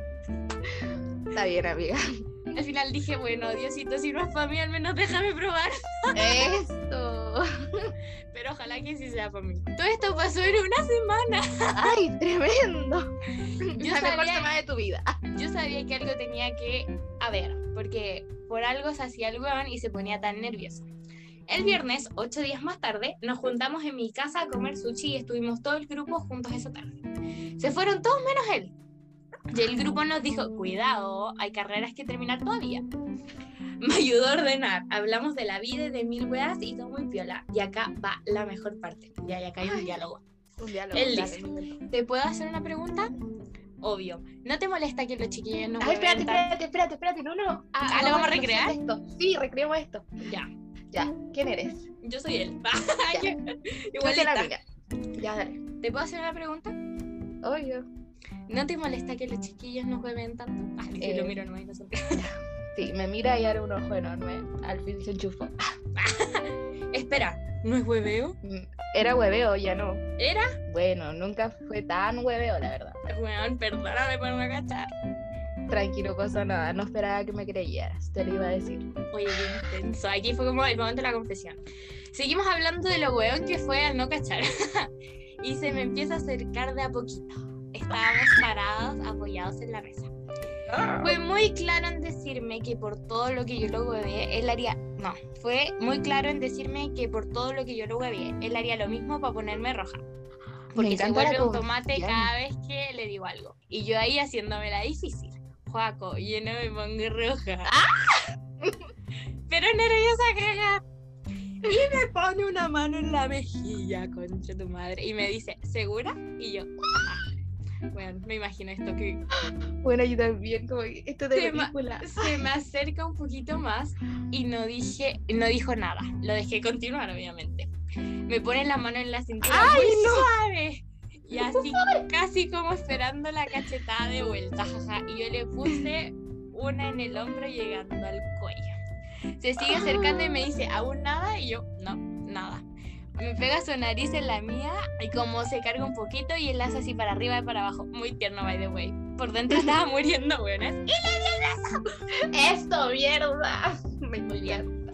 Speaker 2: Está bien, amiga.
Speaker 1: Al final dije, bueno, Diosito, si no es para mí, al menos déjame probar.
Speaker 2: Esto. <laughs>
Speaker 1: Pero ojalá que sí sea para mí. Todo esto pasó en una semana.
Speaker 2: ¡Ay, tremendo!
Speaker 1: Yo
Speaker 2: la mejor
Speaker 1: sabía-
Speaker 2: semana de tu vida.
Speaker 1: Yo sabía que algo tenía que haber, porque por algo se hacía el weón y se ponía tan nervioso. El viernes, ocho días más tarde, nos juntamos en mi casa a comer sushi y estuvimos todo el grupo juntos esa tarde. Se fueron todos menos él. Y el grupo nos dijo, cuidado, hay carreras que terminar todavía. Me ayudó a ordenar. Hablamos de la vida y de mil weas y todo muy piola. Y acá va la mejor parte. Y acá hay un diálogo.
Speaker 2: Un diálogo.
Speaker 1: Él dice. ¿Te puedo hacer una pregunta? Obvio. ¿No te molesta que los chiquillos nos
Speaker 2: Ay, espérate,
Speaker 1: hueven tan-
Speaker 2: espérate, espérate, espérate. No, no.
Speaker 1: Ah, ¿lo vamos a recrear?
Speaker 2: Esto. Sí, recreemos esto.
Speaker 1: Ya,
Speaker 2: Ya. ¿Quién eres?
Speaker 1: yo soy él. <laughs> Igualita.
Speaker 2: Ya, dale.
Speaker 1: ¿Te puedo hacer una pregunta?
Speaker 2: Obvio.
Speaker 1: ¿No te molesta que los chiquillos nos hueven tanto? Ah, si
Speaker 2: Eh.
Speaker 1: lo miro nomás y no.
Speaker 2: Sí, me mira y abre un ojo enorme. Al fin se enchufó. <laughs>
Speaker 1: Espera, ¿no es hueveo?
Speaker 2: Era hueveo, ya no.
Speaker 1: ¿Era?
Speaker 2: Bueno, nunca fue tan hueveo, la verdad.
Speaker 1: Weón, perdóname por no cachar.
Speaker 2: Tranquilo, cosa nada. No esperaba que me creyeras. Te lo iba a decir.
Speaker 1: Oye, qué intenso. Aquí fue como el momento de la confesión. Seguimos hablando de lo weón que fue al no cachar. <laughs> y se me empieza a acercar de a poquito. Estábamos parados, apoyados en la mesa. Fue muy claro en decirme que por todo lo que yo lo huevé, él haría. No, fue muy claro en decirme que por todo lo que yo lo huevé, él haría lo mismo para ponerme roja. Porque se vuelve un tomate cada vez que le digo algo. Y yo ahí haciéndome la difícil. Juaco, yo no me pongo roja. <laughs> Pero nerviosa cagar. Y me pone una mano en la mejilla, concha tu madre. Y me dice, ¿segura? Y yo, "Ajá". Bueno, me imagino esto que
Speaker 2: Bueno, yo también, como que esto de
Speaker 1: Se ma-
Speaker 2: película.
Speaker 1: se me acerca un poquito más y no dije, no dijo nada. Lo dejé continuar, obviamente. Me pone la mano en la cintura muy suave. Y <laughs> así, casi como esperando la cachetada de vuelta. jaja. Y yo le puse una en el hombro llegando al cuello. Se sigue acercando y me dice, ¿aún nada? Y yo, no, nada. Me pega su nariz en la mía y como se carga un poquito y él hace así para arriba y para abajo. Muy tierno, by the way. Por dentro <laughs> estaba muriendo, buenas.
Speaker 2: ¡Esto, mierda! Me encanta.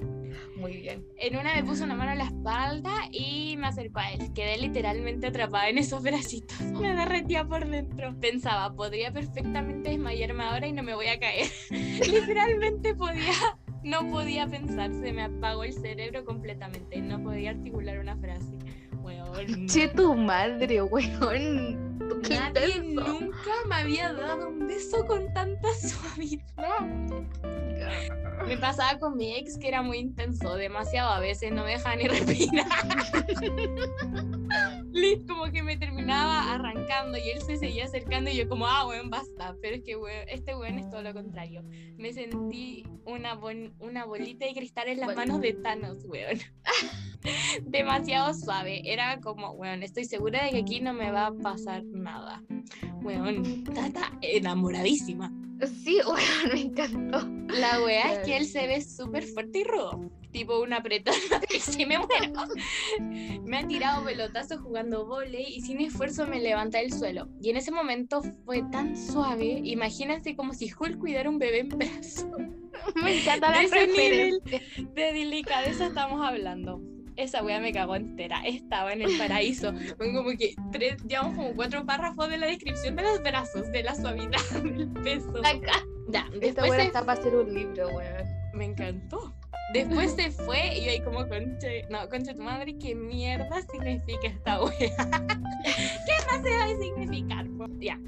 Speaker 2: Muy bien.
Speaker 1: En una me puso una mano en la espalda y me acercó a él. Quedé literalmente atrapada en esos bracitos. <laughs> Me derretía por dentro. Pensaba, podría perfectamente desmayarme ahora y no me voy a caer. <laughs> literalmente podía, no podía pensar. Se me apagó el cerebro completamente. No podía articular una frase. Weón.
Speaker 2: Che, tu madre, weón. Qué
Speaker 1: Nadie
Speaker 2: intenso.
Speaker 1: nunca me había dado un beso con tanta suavidad. Me pasaba con mi ex que era muy intenso, demasiado a veces no me dejaba ni respirar. <laughs> Lit, como que me terminaba arrancando y él se seguía acercando y yo como, ah, weón, basta. Pero es que weón, este weón es todo lo contrario. Me sentí una, bon- una bolita de cristal en las manos de Thanos, weón. <laughs> Demasiado suave. Era como, weón, estoy segura de que aquí no me va a pasar nada. Weón, Tata enamoradísima.
Speaker 2: Sí, <laughs> weón, me encantó.
Speaker 1: La wea es que él se ve súper fuerte y rudo. Tipo un apretón <laughs> y si me muero. Me ha tirado pelotazos jugando volei y sin esfuerzo me levanta del suelo. Y en ese momento fue tan suave. Imagínense como si Hulk cuidara un bebé en brazos. <laughs>
Speaker 2: Me encanta la
Speaker 1: De ese nivel.
Speaker 2: referencia.
Speaker 1: De delicadeza estamos hablando. Esa wea me cagó entera. Estaba en el paraíso. Como que tres, llevamos como cuatro párrafos de la descripción de los brazos, de la suavidad, <laughs> del peso.
Speaker 2: Acá.
Speaker 1: Ya,
Speaker 2: Esta weón
Speaker 1: se
Speaker 2: está para hacer un libro, weón.
Speaker 1: me encantó. Después se fue y yo ahí como conche, no, conche tu madre, ¿qué mierda significa esta wea? <laughs> ¿Qué más se debe significar? po? Ya.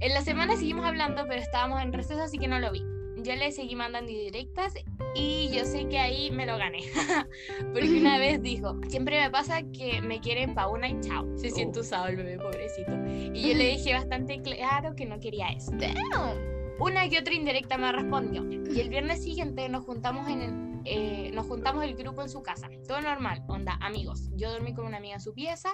Speaker 1: En la semana seguimos hablando, pero estábamos en receso, así que no lo vi. Yo le seguí mandando indirectas y yo sé que ahí me lo gané. <laughs> Porque una <laughs> vez dijo, siempre me pasa que me quieren pa' una y chao. Se siente usado el bebé, pobrecito. Y yo le <laughs> dije bastante claro que no quería eso. Una que otra indirecta me respondió. Y el viernes siguiente nos juntamos en el, eh, nos juntamos el grupo en su casa. Todo normal, onda, amigos. Yo dormí con una amiga en su pieza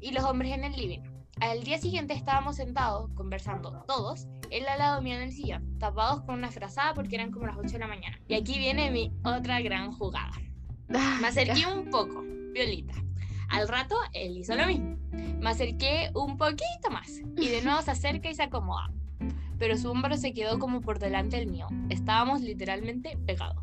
Speaker 1: y los hombres en el living. Al día siguiente estábamos sentados, conversando todos, él al lado mío en el sillón, tapados con una frazada porque eran como las 8 de la mañana. Y aquí viene mi otra gran jugada. Me acerqué un poco, violita. Al rato, él hizo lo mismo. Me acerqué un poquito más y de nuevo se acerca y se acomoda. Pero su hombro se quedó como por delante del mío. Estábamos literalmente pegados.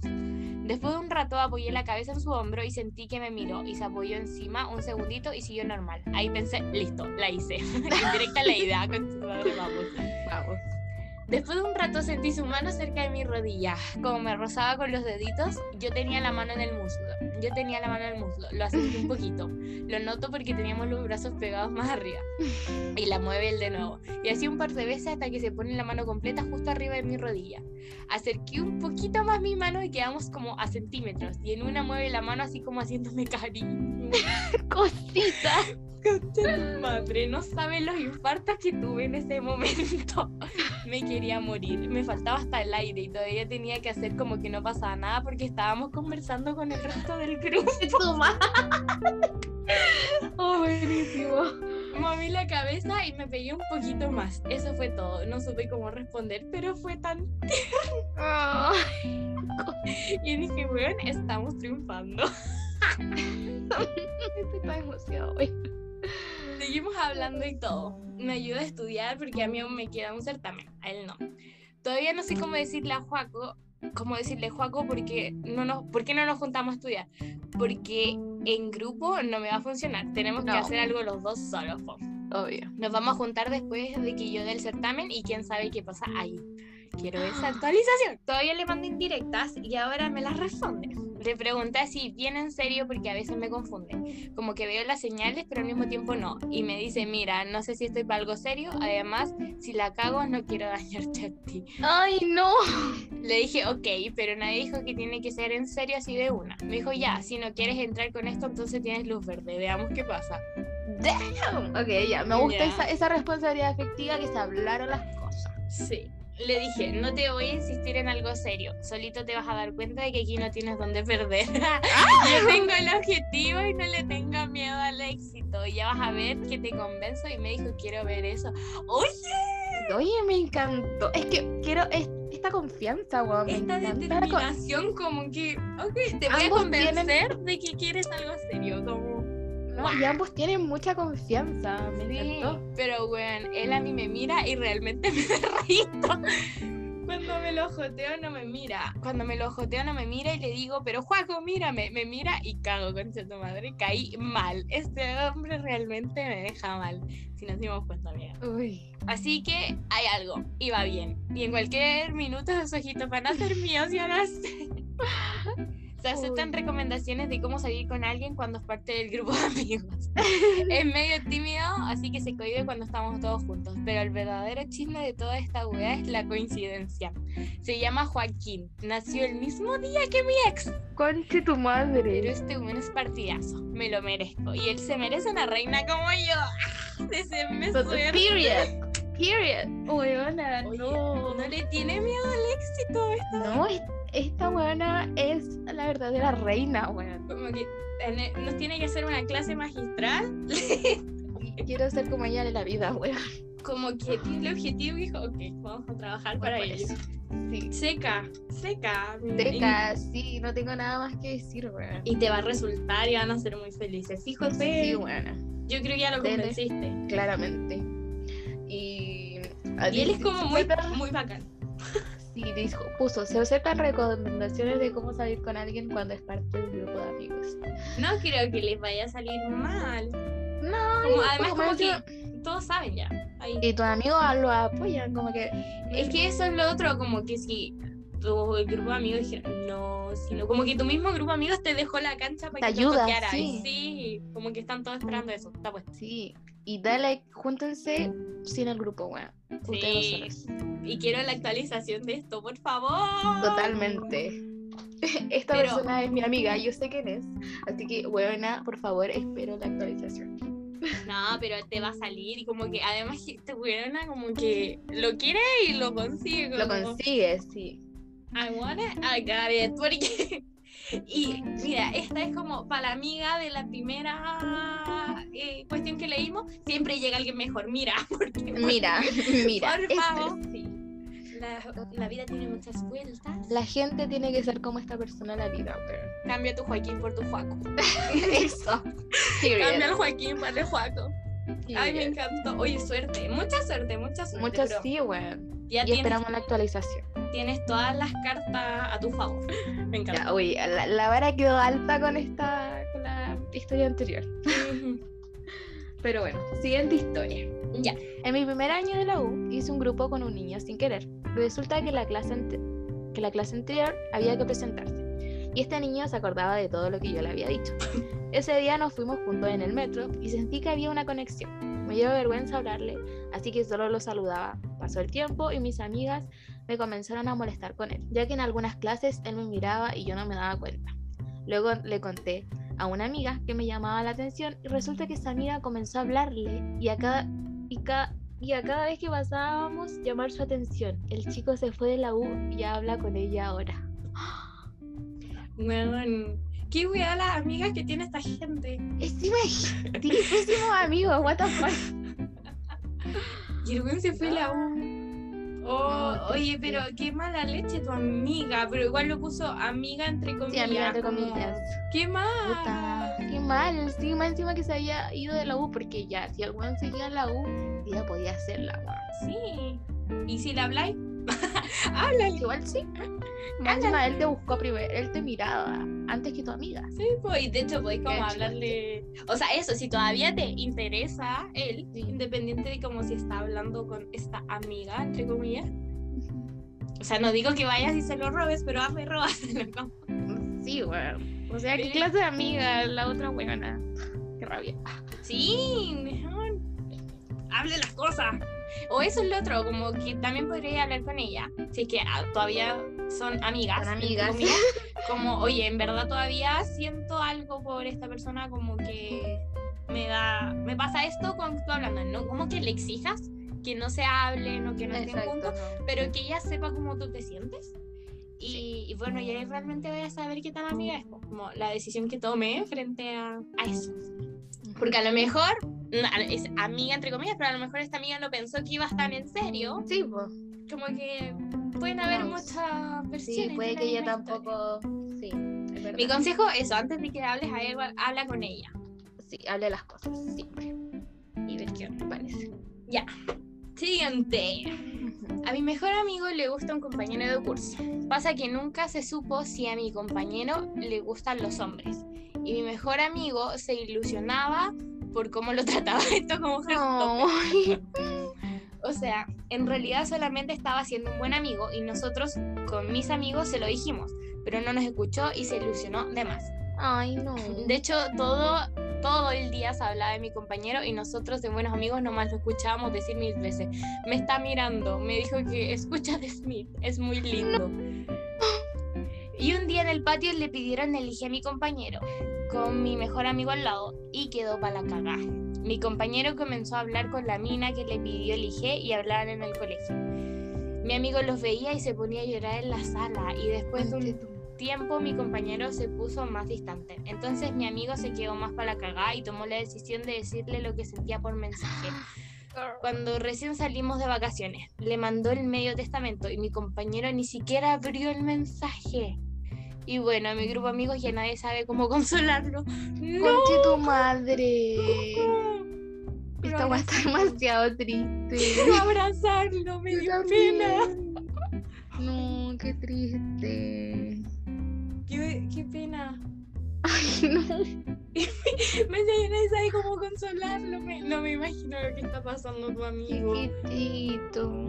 Speaker 1: Después de un rato apoyé la cabeza en su hombro y sentí que me miró y se apoyó encima un segundito y siguió normal. Ahí pensé, listo, la hice. <laughs> Indirecta la idea, <laughs> con su madre, vamos.
Speaker 2: Vamos.
Speaker 1: Después de un rato sentí su mano cerca de mi rodilla. Como me rozaba con los deditos, yo tenía la mano en el muslo. Yo tenía la mano en el muslo. Lo acerqué un poquito. Lo noto porque teníamos los brazos pegados más arriba. Y la mueve él de nuevo. Y así un par de veces hasta que se pone la mano completa justo arriba de mi rodilla. Acerqué un poquito más mi mano y quedamos como a centímetros. Y en una mueve la mano así como haciéndome cariño. <laughs>
Speaker 2: Cosita.
Speaker 1: Madre, no saben los infartos que tuve en ese momento. Me quería morir, me faltaba hasta el aire y todavía tenía que hacer como que no pasaba nada porque estábamos conversando con el resto del grupo. <laughs>
Speaker 2: Oh, buenísimo.
Speaker 1: Moví la cabeza y me pegué un poquito más. Eso fue todo. No supe cómo responder, pero fue tan. <laughs> Y dije, weón, estamos triunfando. <laughs>
Speaker 2: estoy tan emocionada, güey.
Speaker 1: Seguimos hablando y todo. Me ayuda a estudiar porque a mí aún me queda un certamen, a él no. Todavía no sé cómo decirle a Juaco, cómo decirle Juaco porque no nos, ¿por qué no nos juntamos a estudiar? Porque en grupo no me va a funcionar. Tenemos que
Speaker 2: No.
Speaker 1: hacer algo los dos solos. po.
Speaker 2: Obvio.
Speaker 1: Nos vamos a juntar después de que yo dé el certamen y quién sabe qué pasa ahí. Quiero esa <gasps> actualización. Todavía le mando indirectas y ahora me las responde. Le pregunté así, bien en serio, porque a veces me confunde. Como que veo las señales, pero al mismo tiempo no. Y me dice, mira, no sé si estoy para algo serio. Además, si la cago, no quiero <laughs> dañarte a ti.
Speaker 2: Ay, no.
Speaker 1: Le dije, ok, pero nadie dijo que tiene que ser en serio así de una. Me dijo, ya, si no quieres entrar con esto, entonces tienes luz verde. Veamos qué pasa.
Speaker 2: Damn. Ok, ya. Me gusta esa, esa responsabilidad afectiva que se hablaron las cosas.
Speaker 1: Sí. Le dije, no te voy a insistir en algo serio, solito te vas a dar cuenta de que aquí no tienes dónde perder. <laughs> Yo tengo el objetivo y no le tengo miedo al éxito. Y ya vas a ver que te convenzo y me dijo, quiero ver eso. Oye,
Speaker 2: Oye, me encantó. Es que quiero es- esta confianza, weón.
Speaker 1: esta
Speaker 2: con-
Speaker 1: determinación como que, ok, te voy a convencer
Speaker 2: tienen-
Speaker 1: de que quieres algo serio, como...
Speaker 2: No, y ambos tienen mucha confianza. Me
Speaker 1: Sí,
Speaker 2: encantó.
Speaker 1: pero bueno, él a mí me mira y realmente <laughs> me derrito. Cuando me lo joteo no me mira. Cuando me lo joteo no me mira y le digo, pero Juaco, mírame. Me mira y cago, concha tu madre. Caí mal. Este hombre realmente me deja mal. Si nos dimos cuenta, amiga.
Speaker 2: Uy.
Speaker 1: Así que hay algo. Y va bien. Y en cualquier minuto esos ojitos van a ser míos y ahora sí. Se aceptan recomendaciones de cómo salir con alguien cuando es parte del grupo de amigos. <laughs> es medio tímido, así que se cohibe cuando estamos todos juntos. Pero el verdadero chisme de toda esta weá es la coincidencia. Se llama Joaquín. Nació el mismo día que mi ex.
Speaker 2: Conche tu
Speaker 1: Pero
Speaker 2: madre.
Speaker 1: este weón es partidazo. Me lo merezco. Y él se merece una reina como yo. <laughs> Suerte.
Speaker 2: Period. Period. Weona, no.
Speaker 1: no le tiene miedo al éxito. esta-
Speaker 2: No, es- esta weona es la verdadera reina, weón.
Speaker 1: Como que tiene- nos tiene que hacer una clase magistral. <laughs>
Speaker 2: Quiero ser como ella de la vida, weón.
Speaker 1: Como que tiene el objetivo y dijo, ok, vamos a trabajar para ello.
Speaker 2: Sí.
Speaker 1: Seca, seca.
Speaker 2: Teca, sí, no tengo nada más que decir, weón.
Speaker 1: Y, te va a resultar y van a ser muy felices. Fíjate,
Speaker 2: Sí, weona,
Speaker 1: yo creo que ya lo convenciste.
Speaker 2: claramente. Y.
Speaker 1: Y él es como muy, muy bacán.
Speaker 2: Sí, dijo, puso, se aceptan recomendaciones de cómo salir con alguien cuando es parte del grupo de amigos.
Speaker 1: No creo que les vaya a salir mal.
Speaker 2: No,
Speaker 1: Como, además,
Speaker 2: como
Speaker 1: que todos saben ya. Ahí.
Speaker 2: Y tus amigos lo apoyan, como que.
Speaker 1: Es que eso es lo otro, como que si tu grupo de amigos dijeron no, sino como que tu mismo grupo de amigos te dejó la cancha para
Speaker 2: Te
Speaker 1: que
Speaker 2: ayuda,
Speaker 1: te
Speaker 2: sí.
Speaker 1: sí, como que están todos esperando eso. Está puesto.
Speaker 2: Sí. Y dale, júntense sin el grupo, weón.
Speaker 1: Sí. Y quiero la actualización de esto, por favor.
Speaker 2: Totalmente. <laughs> Esta
Speaker 1: Pero-
Speaker 2: persona es mi amiga, yo sé quién es. Así que, weona, por favor, espero la actualización. <laughs>
Speaker 1: No, pero te va a salir y como que además esta weona como que lo quiere y lo consigue.
Speaker 2: Lo
Speaker 1: como,
Speaker 2: consigues, sí.
Speaker 1: I want it, I got it. Porque... Y mira, esta es como para la amiga de la primera eh, cuestión que leímos, siempre llega alguien mejor. Mira, <laughs> porque
Speaker 2: Mira, mira.
Speaker 1: por
Speaker 2: esto
Speaker 1: favor.
Speaker 2: es- sí.
Speaker 1: la, la vida tiene muchas vueltas.
Speaker 2: La gente tiene que ser como esta persona en la vida, weón.
Speaker 1: Cambia tu Joaquín por tu Juaco. <laughs>
Speaker 2: Eso.
Speaker 1: Cambia el Joaquín por el Juaco. Ay, me encantó. Oye, suerte, mucha suerte, mucha suerte.
Speaker 2: Muchas
Speaker 1: pero
Speaker 2: sí, weón.
Speaker 1: Ya
Speaker 2: Y
Speaker 1: tienes,
Speaker 2: esperamos la actualización.
Speaker 1: tienes todas las cartas a tu favor. <laughs> Me encanta.
Speaker 2: Ya, uy, la, la vara quedó alta con esta con la historia anterior. <laughs> Pero bueno, siguiente historia.
Speaker 1: Ya.
Speaker 2: En mi primer año de la U hice un grupo con un niño sin querer. Resulta que la clase, que la clase anterior había que presentarse. Y este niño se acordaba de todo lo que yo le había dicho. <laughs> Ese día nos fuimos juntos en el metro y sentí que había una conexión. Me dio vergüenza hablarle, así que solo lo saludaba. Pasó el tiempo y mis amigas me comenzaron a molestar con él, ya que en algunas clases él me miraba y yo no me daba cuenta. Luego le conté a una amiga que me llamaba la atención y resulta que esa amiga comenzó a hablarle y a cada, y ca- y a cada vez que pasábamos llamar su atención. El chico se fue de la U y habla con ella ahora.
Speaker 1: Weón, qué weá las amigas que tiene esta gente.
Speaker 2: Encima pésimos amigos, what the fuck.
Speaker 1: Y el weón se fue a la U. Oh,
Speaker 2: No,
Speaker 1: oye, pero qué mala leche tu amiga. Pero igual lo puso amiga entre comillas.
Speaker 2: Sí, amiga, entre comillas.
Speaker 1: Qué mal.
Speaker 2: Puta, qué mal. Sí, más encima que se había ido de la U, porque ya, si el weón seguía la U, ella podía hacerla, weón.
Speaker 1: Sí. ¿Y si le habláis? <laughs> Háblale.
Speaker 2: Igual sí. Más encima él te buscó primero, él te miraba antes que tu amiga.
Speaker 1: Sí, pues, y de hecho podéis como hablarle. O sea, eso, si todavía te interesa él,
Speaker 2: Sí.
Speaker 1: independiente de como si está hablando con esta amiga, entre comillas. O sea, no digo que vayas y se lo robes, pero hazme robárselo. como-
Speaker 2: Sí, weón. O sea, ¿qué clase de amiga? La otra weona. Qué rabia.
Speaker 1: Sí, mejor. Hable las cosas. O eso es lo otro, como que también podría hablar con ella. Si es que ah, todavía son amigas.
Speaker 2: Son amigas. <laughs>
Speaker 1: Como, oye, en verdad todavía siento algo por esta persona, como que me da. Me pasa esto cuando estoy hablando, ¿no? Como que le exijas que no se hablen o que no estén juntos, pero que ella sepa cómo tú te sientes. Y, bueno, y ahí realmente voy a saber qué tan amiga es, como la decisión que tome frente a, a eso. Porque a lo mejor es amiga entre comillas, pero a lo mejor esta amiga no pensó que iba a estar en serio.
Speaker 2: Sí, pues.
Speaker 1: Como que pueden haber muchas versiones.
Speaker 2: Sí, puede que ella tampoco. Sí.
Speaker 1: Mi consejo es eso, antes de que hables a ella, habla con ella.
Speaker 2: Sí, hable las cosas, siempre.
Speaker 1: Y ver qué parece. Ya. Siguiente. A mi mejor amigo le gusta un compañero de curso. Pasa que nunca se supo si a mi compañero le gustan los hombres. Y mi mejor amigo se ilusionaba por cómo lo <laughs> trataba esto como gesto. o sea, en realidad solamente estaba siendo un buen amigo y nosotros con mis amigos se lo dijimos, pero no nos escuchó y se ilusionó de más.
Speaker 2: Ay, no.
Speaker 1: De hecho, todo, todo el día se hablaba de mi compañero y nosotros de buenos amigos nomás lo escuchábamos decir mil veces. Me está mirando, me dijo que escucha de Smith, es muy lindo. Y un día en el patio le pidieron elegir a mi compañero con mi mejor amigo al lado y quedó para la cagá. Mi compañero comenzó a hablar con la mina que le pidió el IG y hablaban en el colegio. Mi amigo los veía y se ponía a llorar en la sala y después de un tiempo mi compañero se puso más distante. Entonces mi amigo se quedó más para la cagá y tomó la decisión de decirle lo que sentía por mensaje. <gasps> Cuando recién salimos de vacaciones, le mandó el medio testamento y mi compañero ni siquiera abrió el mensaje. Y bueno, mi grupo de amigos ya nadie sabe cómo <laughs> consolarlo. ¡No!
Speaker 2: tu madre! <laughs> Esta va a estar demasiado triste. <laughs>
Speaker 1: abrazarlo, me dio pena.
Speaker 2: No, qué triste.
Speaker 1: Qué, qué pena.
Speaker 2: Ay, no.
Speaker 1: me nadie sabe cómo consolarlo. no me imagino lo que está pasando tu amigo.
Speaker 2: Chiquitito.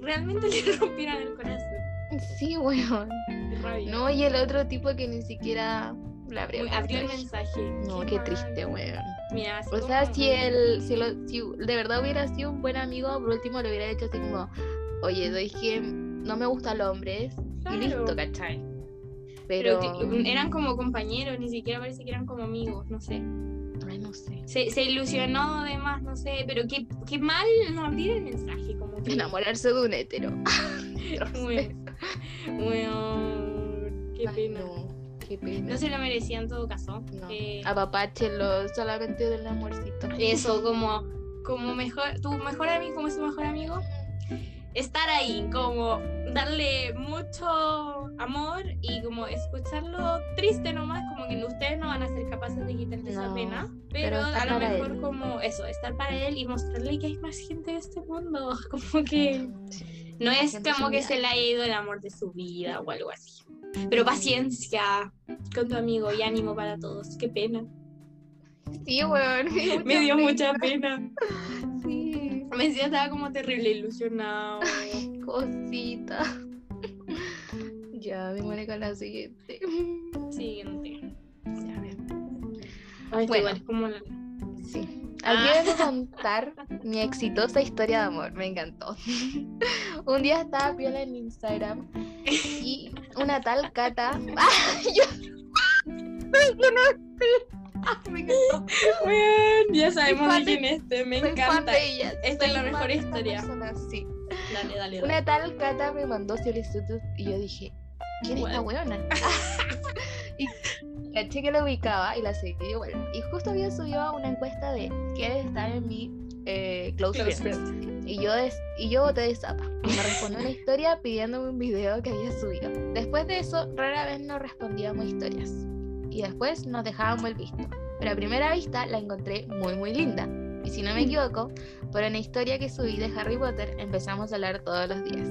Speaker 1: realmente le rompieron el corazón.
Speaker 2: Sí, weón. No, y el otro tipo que ni siquiera
Speaker 1: le abrió, el mensaje.
Speaker 2: No, qué, triste, weón. o sea, si él, si, lo, si de verdad hubiera sido un buen amigo, por último le hubiera dicho así como, oye, doy que no me gustan los hombres. Y listo, ¿cachai?
Speaker 1: Pero... eran como compañeros, ni siquiera parece que eran como amigos, no sé.
Speaker 2: Ay, no sé.
Speaker 1: Se, se ilusionó además, no sé, pero qué, qué mal no abrir el mensaje, como que...
Speaker 2: Enamorarse de un hétero.
Speaker 1: Bueno, <laughs> qué pena.
Speaker 2: No, qué pena.
Speaker 1: No se lo merecía en todo caso.
Speaker 2: No. Eh, Apapáchelo solamente del amorcito.
Speaker 1: Eso, como, como mejor, tu mejor amigo, como su mejor amigo, estar ahí, como darle mucho amor y como escucharlo triste nomás, como que ustedes no van a ser capaces de quitarle esa pena, pero, a lo mejor como eso, estar para él y mostrarle que hay más gente en este mundo, <laughs> como que no es como que se le haya ido el amor de su vida o algo así. Pero paciencia con tu amigo y ánimo para todos. Qué pena.
Speaker 2: Sí, weón. <laughs>
Speaker 1: Me dio mucha pena. <laughs>
Speaker 2: Sí.
Speaker 1: Me decía, estaba como terrible ilusionado.
Speaker 2: Ay, <laughs> cosita. <laughs> ya, me muere con la siguiente.
Speaker 1: Siguiente.
Speaker 2: Ya,
Speaker 1: Ay, bueno, es como la...
Speaker 2: Sí. Aquí ah. a contar mi exitosa historia de amor, me encantó. <laughs> Un día estaba piola en Instagram y una tal Cata. ¡Ah! Yo...
Speaker 1: no <laughs> me encantó. ya sabemos de quién es este, me encanta. Esta es la mejor historia.
Speaker 2: sí.
Speaker 1: Dale, dale,
Speaker 2: Una tal Cata me mandó solicitud y yo dije, ¿quién es esta weona? <laughs> y caché que la ubicaba y la seguí igual. Y justo había subido una encuesta de quién estar en mi eh, close, friends. Y yo, y yo voté de Zapa. Y me respondió una historia pidiéndome un video que había subido. Después de eso, rara vez nos respondíamos historias. Y después nos dejábamos el visto. Pero a primera vista la encontré muy muy linda. Y si no me equivoco, por una historia que subí de Harry Potter empezamos a hablar todos los días.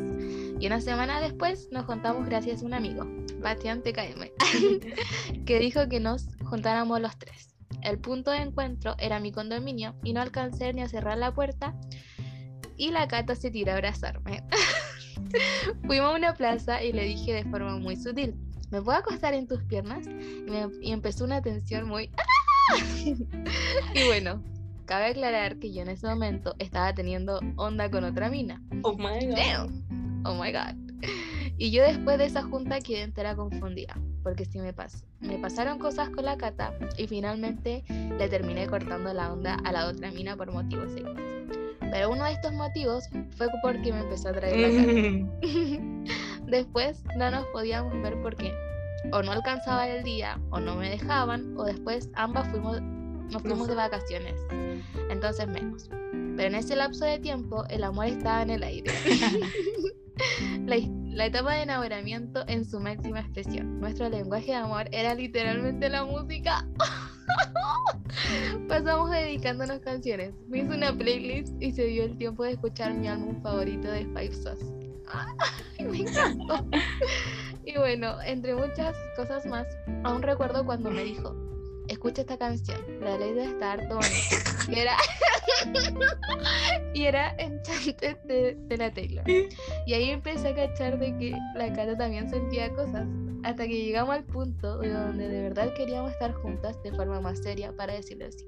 Speaker 2: Y una semana después nos juntamos gracias a un amigo, Bastián TKM, <laughs> que dijo que nos juntáramos los tres. El punto de encuentro era mi condominio y no alcancé ni a cerrar la puerta y la cata se tiró a abrazarme. <laughs> Fuimos a una plaza y le dije de forma muy sutil, ¿me puedo acostar en tus piernas? Y, me- y empezó una tensión muy... <laughs> y bueno, cabe aclarar que yo en ese momento estaba teniendo onda con otra mina.
Speaker 1: Oh my god.
Speaker 2: Damn. Oh my god. Y yo después de esa junta quedé entera confundida, porque sí me pasó. Me pasaron cosas con la cata y finalmente le terminé cortando la onda a la otra mina por motivos X. Pero uno de estos motivos fue porque me empezó a traer la cata. <laughs> Después no nos podíamos ver porque o no alcanzaba el día o no me dejaban o después ambas fuimos, nos fuimos de vacaciones. Entonces menos. Pero en ese lapso de tiempo el amor estaba en el aire. <laughs> la, la etapa de enamoramiento en su máxima expresión. Nuestro lenguaje de amor era literalmente la música. <laughs> Pasamos dedicándonos canciones. Me hizo una playlist y se dio el tiempo de escuchar mi álbum favorito de Five. <laughs> Ay, me encantó. Y bueno, entre muchas cosas más, aún recuerdo cuando me dijo, escucha esta canción, la ley de estar bonita. Y era, <laughs> y era Enchanted de, de la Taylor. Y ahí empecé a cachar de que la Cata también sentía cosas, hasta que llegamos al punto de donde de verdad queríamos estar juntas de forma más seria para decirlo así.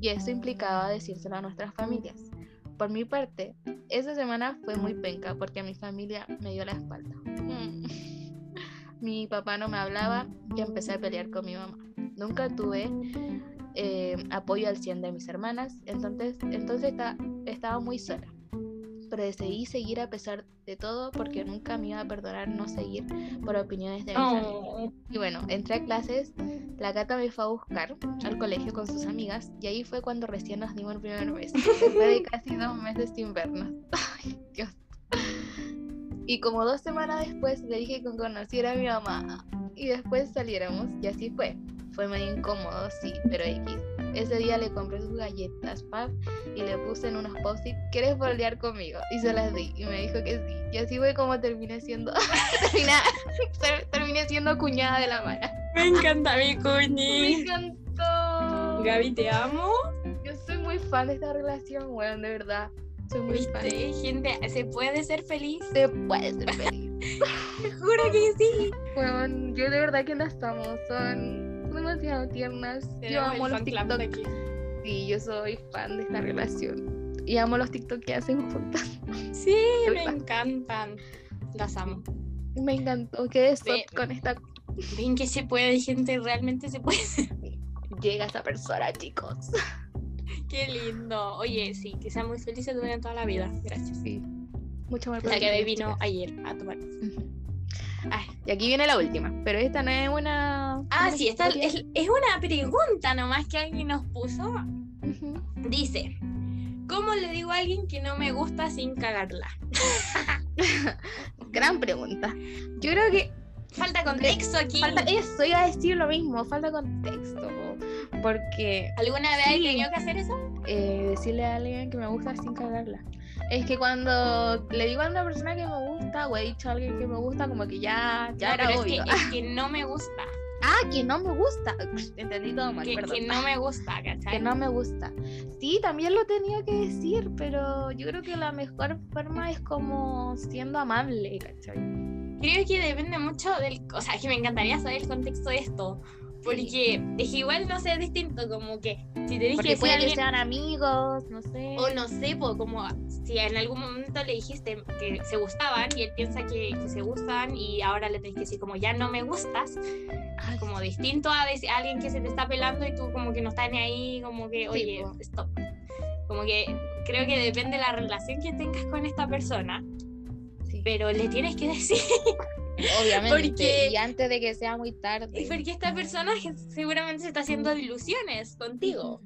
Speaker 2: Y eso implicaba decírselo a nuestras familias. Por mi parte, esa semana fue muy penca porque mi familia me dio la espalda. <laughs> Mi papá no me hablaba y empecé a pelear con mi mamá. Nunca tuve eh, apoyo al 100 de mis hermanas, entonces, entonces esta- estaba muy sola. Pero decidí seguir a pesar de todo porque nunca me iba a perdonar no seguir por opiniones de mi familia.
Speaker 1: Oh.
Speaker 2: Y bueno, entré a clases, la gata me fue a buscar al colegio con sus amigas y ahí fue cuando recién nos dimos el primer beso, después de casi dos meses sin vernos. <laughs> Ay, Dios. Y como dos semanas después le dije que conociera a mi mamá y después saliéramos y así fue. Fue medio incómodo, sí, pero X. Ese día le compré sus galletas pap y le puse en unos post-it, ¿quieres voltear conmigo? Y se las di y me dijo que sí. Y así fue como terminé siendo, <laughs> terminé siendo cuñada de la mala.
Speaker 1: Me encanta mi
Speaker 2: Me
Speaker 1: cuñi.
Speaker 2: encantó.
Speaker 1: Gaby, te amo.
Speaker 2: Yo soy muy fan de esta relación, weón, de verdad. Soy muy fan.
Speaker 1: ¿Viste? Gente, ¿se puede ser feliz?
Speaker 2: Te puedes ser feliz. <laughs>
Speaker 1: Te juro que sí.
Speaker 2: Weón, yo de verdad que no estamos. Son demasiado tiernas. Yo amo los TikTok. Sí, yo soy fan de esta relación. Y amo los TikTok que hacen juntas.
Speaker 1: Sí, <laughs>
Speaker 2: Soy
Speaker 1: me
Speaker 2: fan.
Speaker 1: encantan. Las amo.
Speaker 2: Me encantó. Quedé
Speaker 1: Ve-
Speaker 2: con esta.
Speaker 1: Ven que se puede, gente, realmente se puede. <laughs>
Speaker 2: Llega esa persona, chicos.
Speaker 1: Qué lindo. Oye, sí, que sean muy felices durante toda la vida. Gracias.
Speaker 2: Sí. Mucho más
Speaker 1: La que vino ayer a tomar.
Speaker 2: Ay, y aquí viene la última. Pero esta no es una.
Speaker 1: Ah,
Speaker 2: una
Speaker 1: sí, esta es, es una pregunta nomás que alguien nos puso. Dice, ¿cómo le digo a alguien que no me gusta sin cagarla? <laughs>
Speaker 2: Gran pregunta. Yo creo que
Speaker 1: Falta contexto aquí.
Speaker 2: falta. Eso iba a decir lo mismo. Falta contexto. po, Porque
Speaker 1: ¿Alguna vez
Speaker 2: Sí.
Speaker 1: tenido que hacer eso?
Speaker 2: eh, decirle a alguien que me gusta sin cagarla. Es que cuando le digo a una persona que me gusta o he dicho a alguien que me gusta, como que ya, ya
Speaker 1: No,
Speaker 2: era
Speaker 1: pero es que,
Speaker 2: obvio.
Speaker 1: es que no me gusta.
Speaker 2: Ah, que no me gusta. Entendí todo mal,
Speaker 1: Que,
Speaker 2: perdón.
Speaker 1: que no me gusta, ¿cachai?
Speaker 2: que no me gusta. Sí, también lo tenía que decir, pero yo creo que la mejor forma es como siendo amable, ¿cachai?
Speaker 1: Creo que depende mucho del... O sea, que me encantaría saber el contexto de esto. Porque es que igual no sé, es distinto. Como que si te dije
Speaker 2: Porque
Speaker 1: que
Speaker 2: puede que
Speaker 1: alguien...
Speaker 2: sean amigos, no sé.
Speaker 1: O no sé, po, como si en algún momento le dijiste que se gustaban y él piensa que, que se gustan y ahora le tenés que decir como ya no me gustas,
Speaker 2: Ay,
Speaker 1: como distinto a, decir- a alguien que se te está pelando y tú como que no estás ni ahí, como que, oye, stop. Como que creo que depende de la relación que tengas con esta persona,
Speaker 2: sí,
Speaker 1: pero le tienes que decir,
Speaker 2: obviamente.
Speaker 1: porque-
Speaker 2: Y antes de que sea muy tarde.
Speaker 1: porque esta persona <laughs> seguramente se está haciendo ilusiones contigo.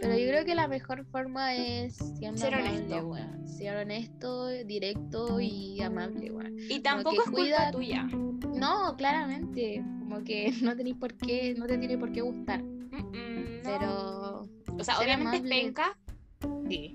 Speaker 2: Pero yo creo que la mejor forma es
Speaker 1: Ser honesto.
Speaker 2: Ser honesto, directo y amable, weón.
Speaker 1: Y tampoco es culpa
Speaker 2: cuida-
Speaker 1: tuya.
Speaker 2: No, claramente. Como que <laughs> no tenéis por qué, no te tiene por qué gustar.
Speaker 1: Mm, mm, no.
Speaker 2: Pero.
Speaker 1: o sea, obviamente es
Speaker 2: amable.
Speaker 1: penca,
Speaker 2: Sí.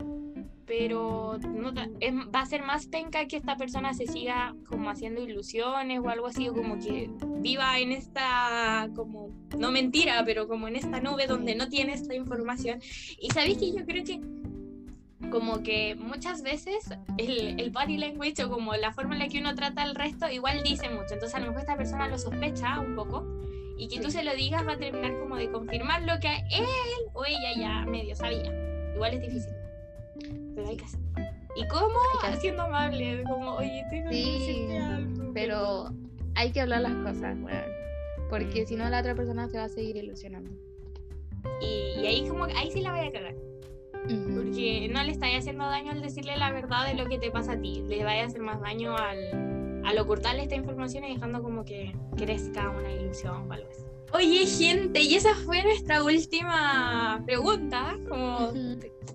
Speaker 1: Pero no es- va a ser más penca que esta persona se siga como haciendo ilusiones o algo así, o como que viva en esta, como, no mentira, pero como en esta nube donde no tiene esta información. Y sabéis que yo creo que como que muchas veces el, el body language o como la forma en la que uno trata al resto igual dice mucho. Entonces a lo mejor esta persona lo sospecha un poco y que tú se lo digas va a terminar como de confirmar lo que él o ella ya medio sabía. Igual es difícil, pero hay que hacerlo. ¿Y cómo? Siendo amable, como, oye, tengo que decirte algo.
Speaker 2: Pero hay que hablar las cosas, bueno, porque si no la otra persona se va a seguir ilusionando.
Speaker 1: Y, y ahí como, ahí sí la voy a cagar. Porque no le estáis haciendo daño al decirle la verdad de lo que te pasa a ti. Le vaya a hacer más daño al, al ocultarle esta información y dejando como que crezca una ilusión o algo así. Oye, gente, y esa fue nuestra última pregunta, como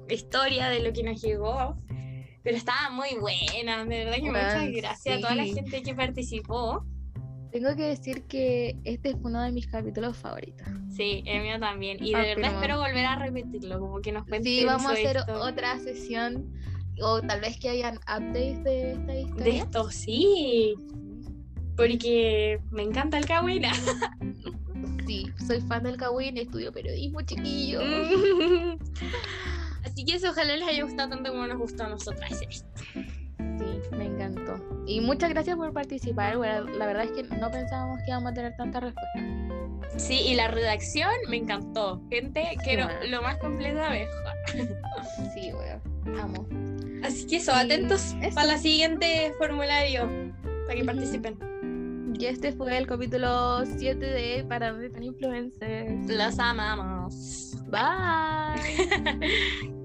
Speaker 1: historia de lo que nos llegó. Pero estaba muy buena, de verdad que muchas gracias a toda la gente que participó.
Speaker 2: Tengo que decir que este fue uno de mis capítulos favoritos.
Speaker 1: Sí, el mío también. Y de verdad
Speaker 2: Afirmo.
Speaker 1: espero volver a repetirlo, como que nos cuenten
Speaker 2: Sí, vamos a hacer otra sesión o tal vez que hayan updates de esta
Speaker 1: De
Speaker 2: historia.
Speaker 1: esto, sí. Porque me encanta el Kawina. <laughs>
Speaker 2: Sí, soy fan del Kawin estudio periodismo, chiquillo. <laughs>
Speaker 1: Así que eso, ojalá les haya gustado tanto como nos gustó a nosotras.
Speaker 2: Sí, me encantó. Y muchas gracias por participar. bueno, la verdad es que no pensábamos que íbamos a tener tanta respuesta.
Speaker 1: Sí, y la redacción me encantó. Gente, quiero
Speaker 2: bueno.
Speaker 1: lo más completo mejor. <laughs>
Speaker 2: Sí, weón. Amo.
Speaker 1: Así que eso, atentos
Speaker 2: eso.
Speaker 1: para la siguiente formulario para que participen.
Speaker 2: Y este fue el capítulo 7 de Para están influencers.
Speaker 1: Los amamos.
Speaker 2: Bye. <laughs>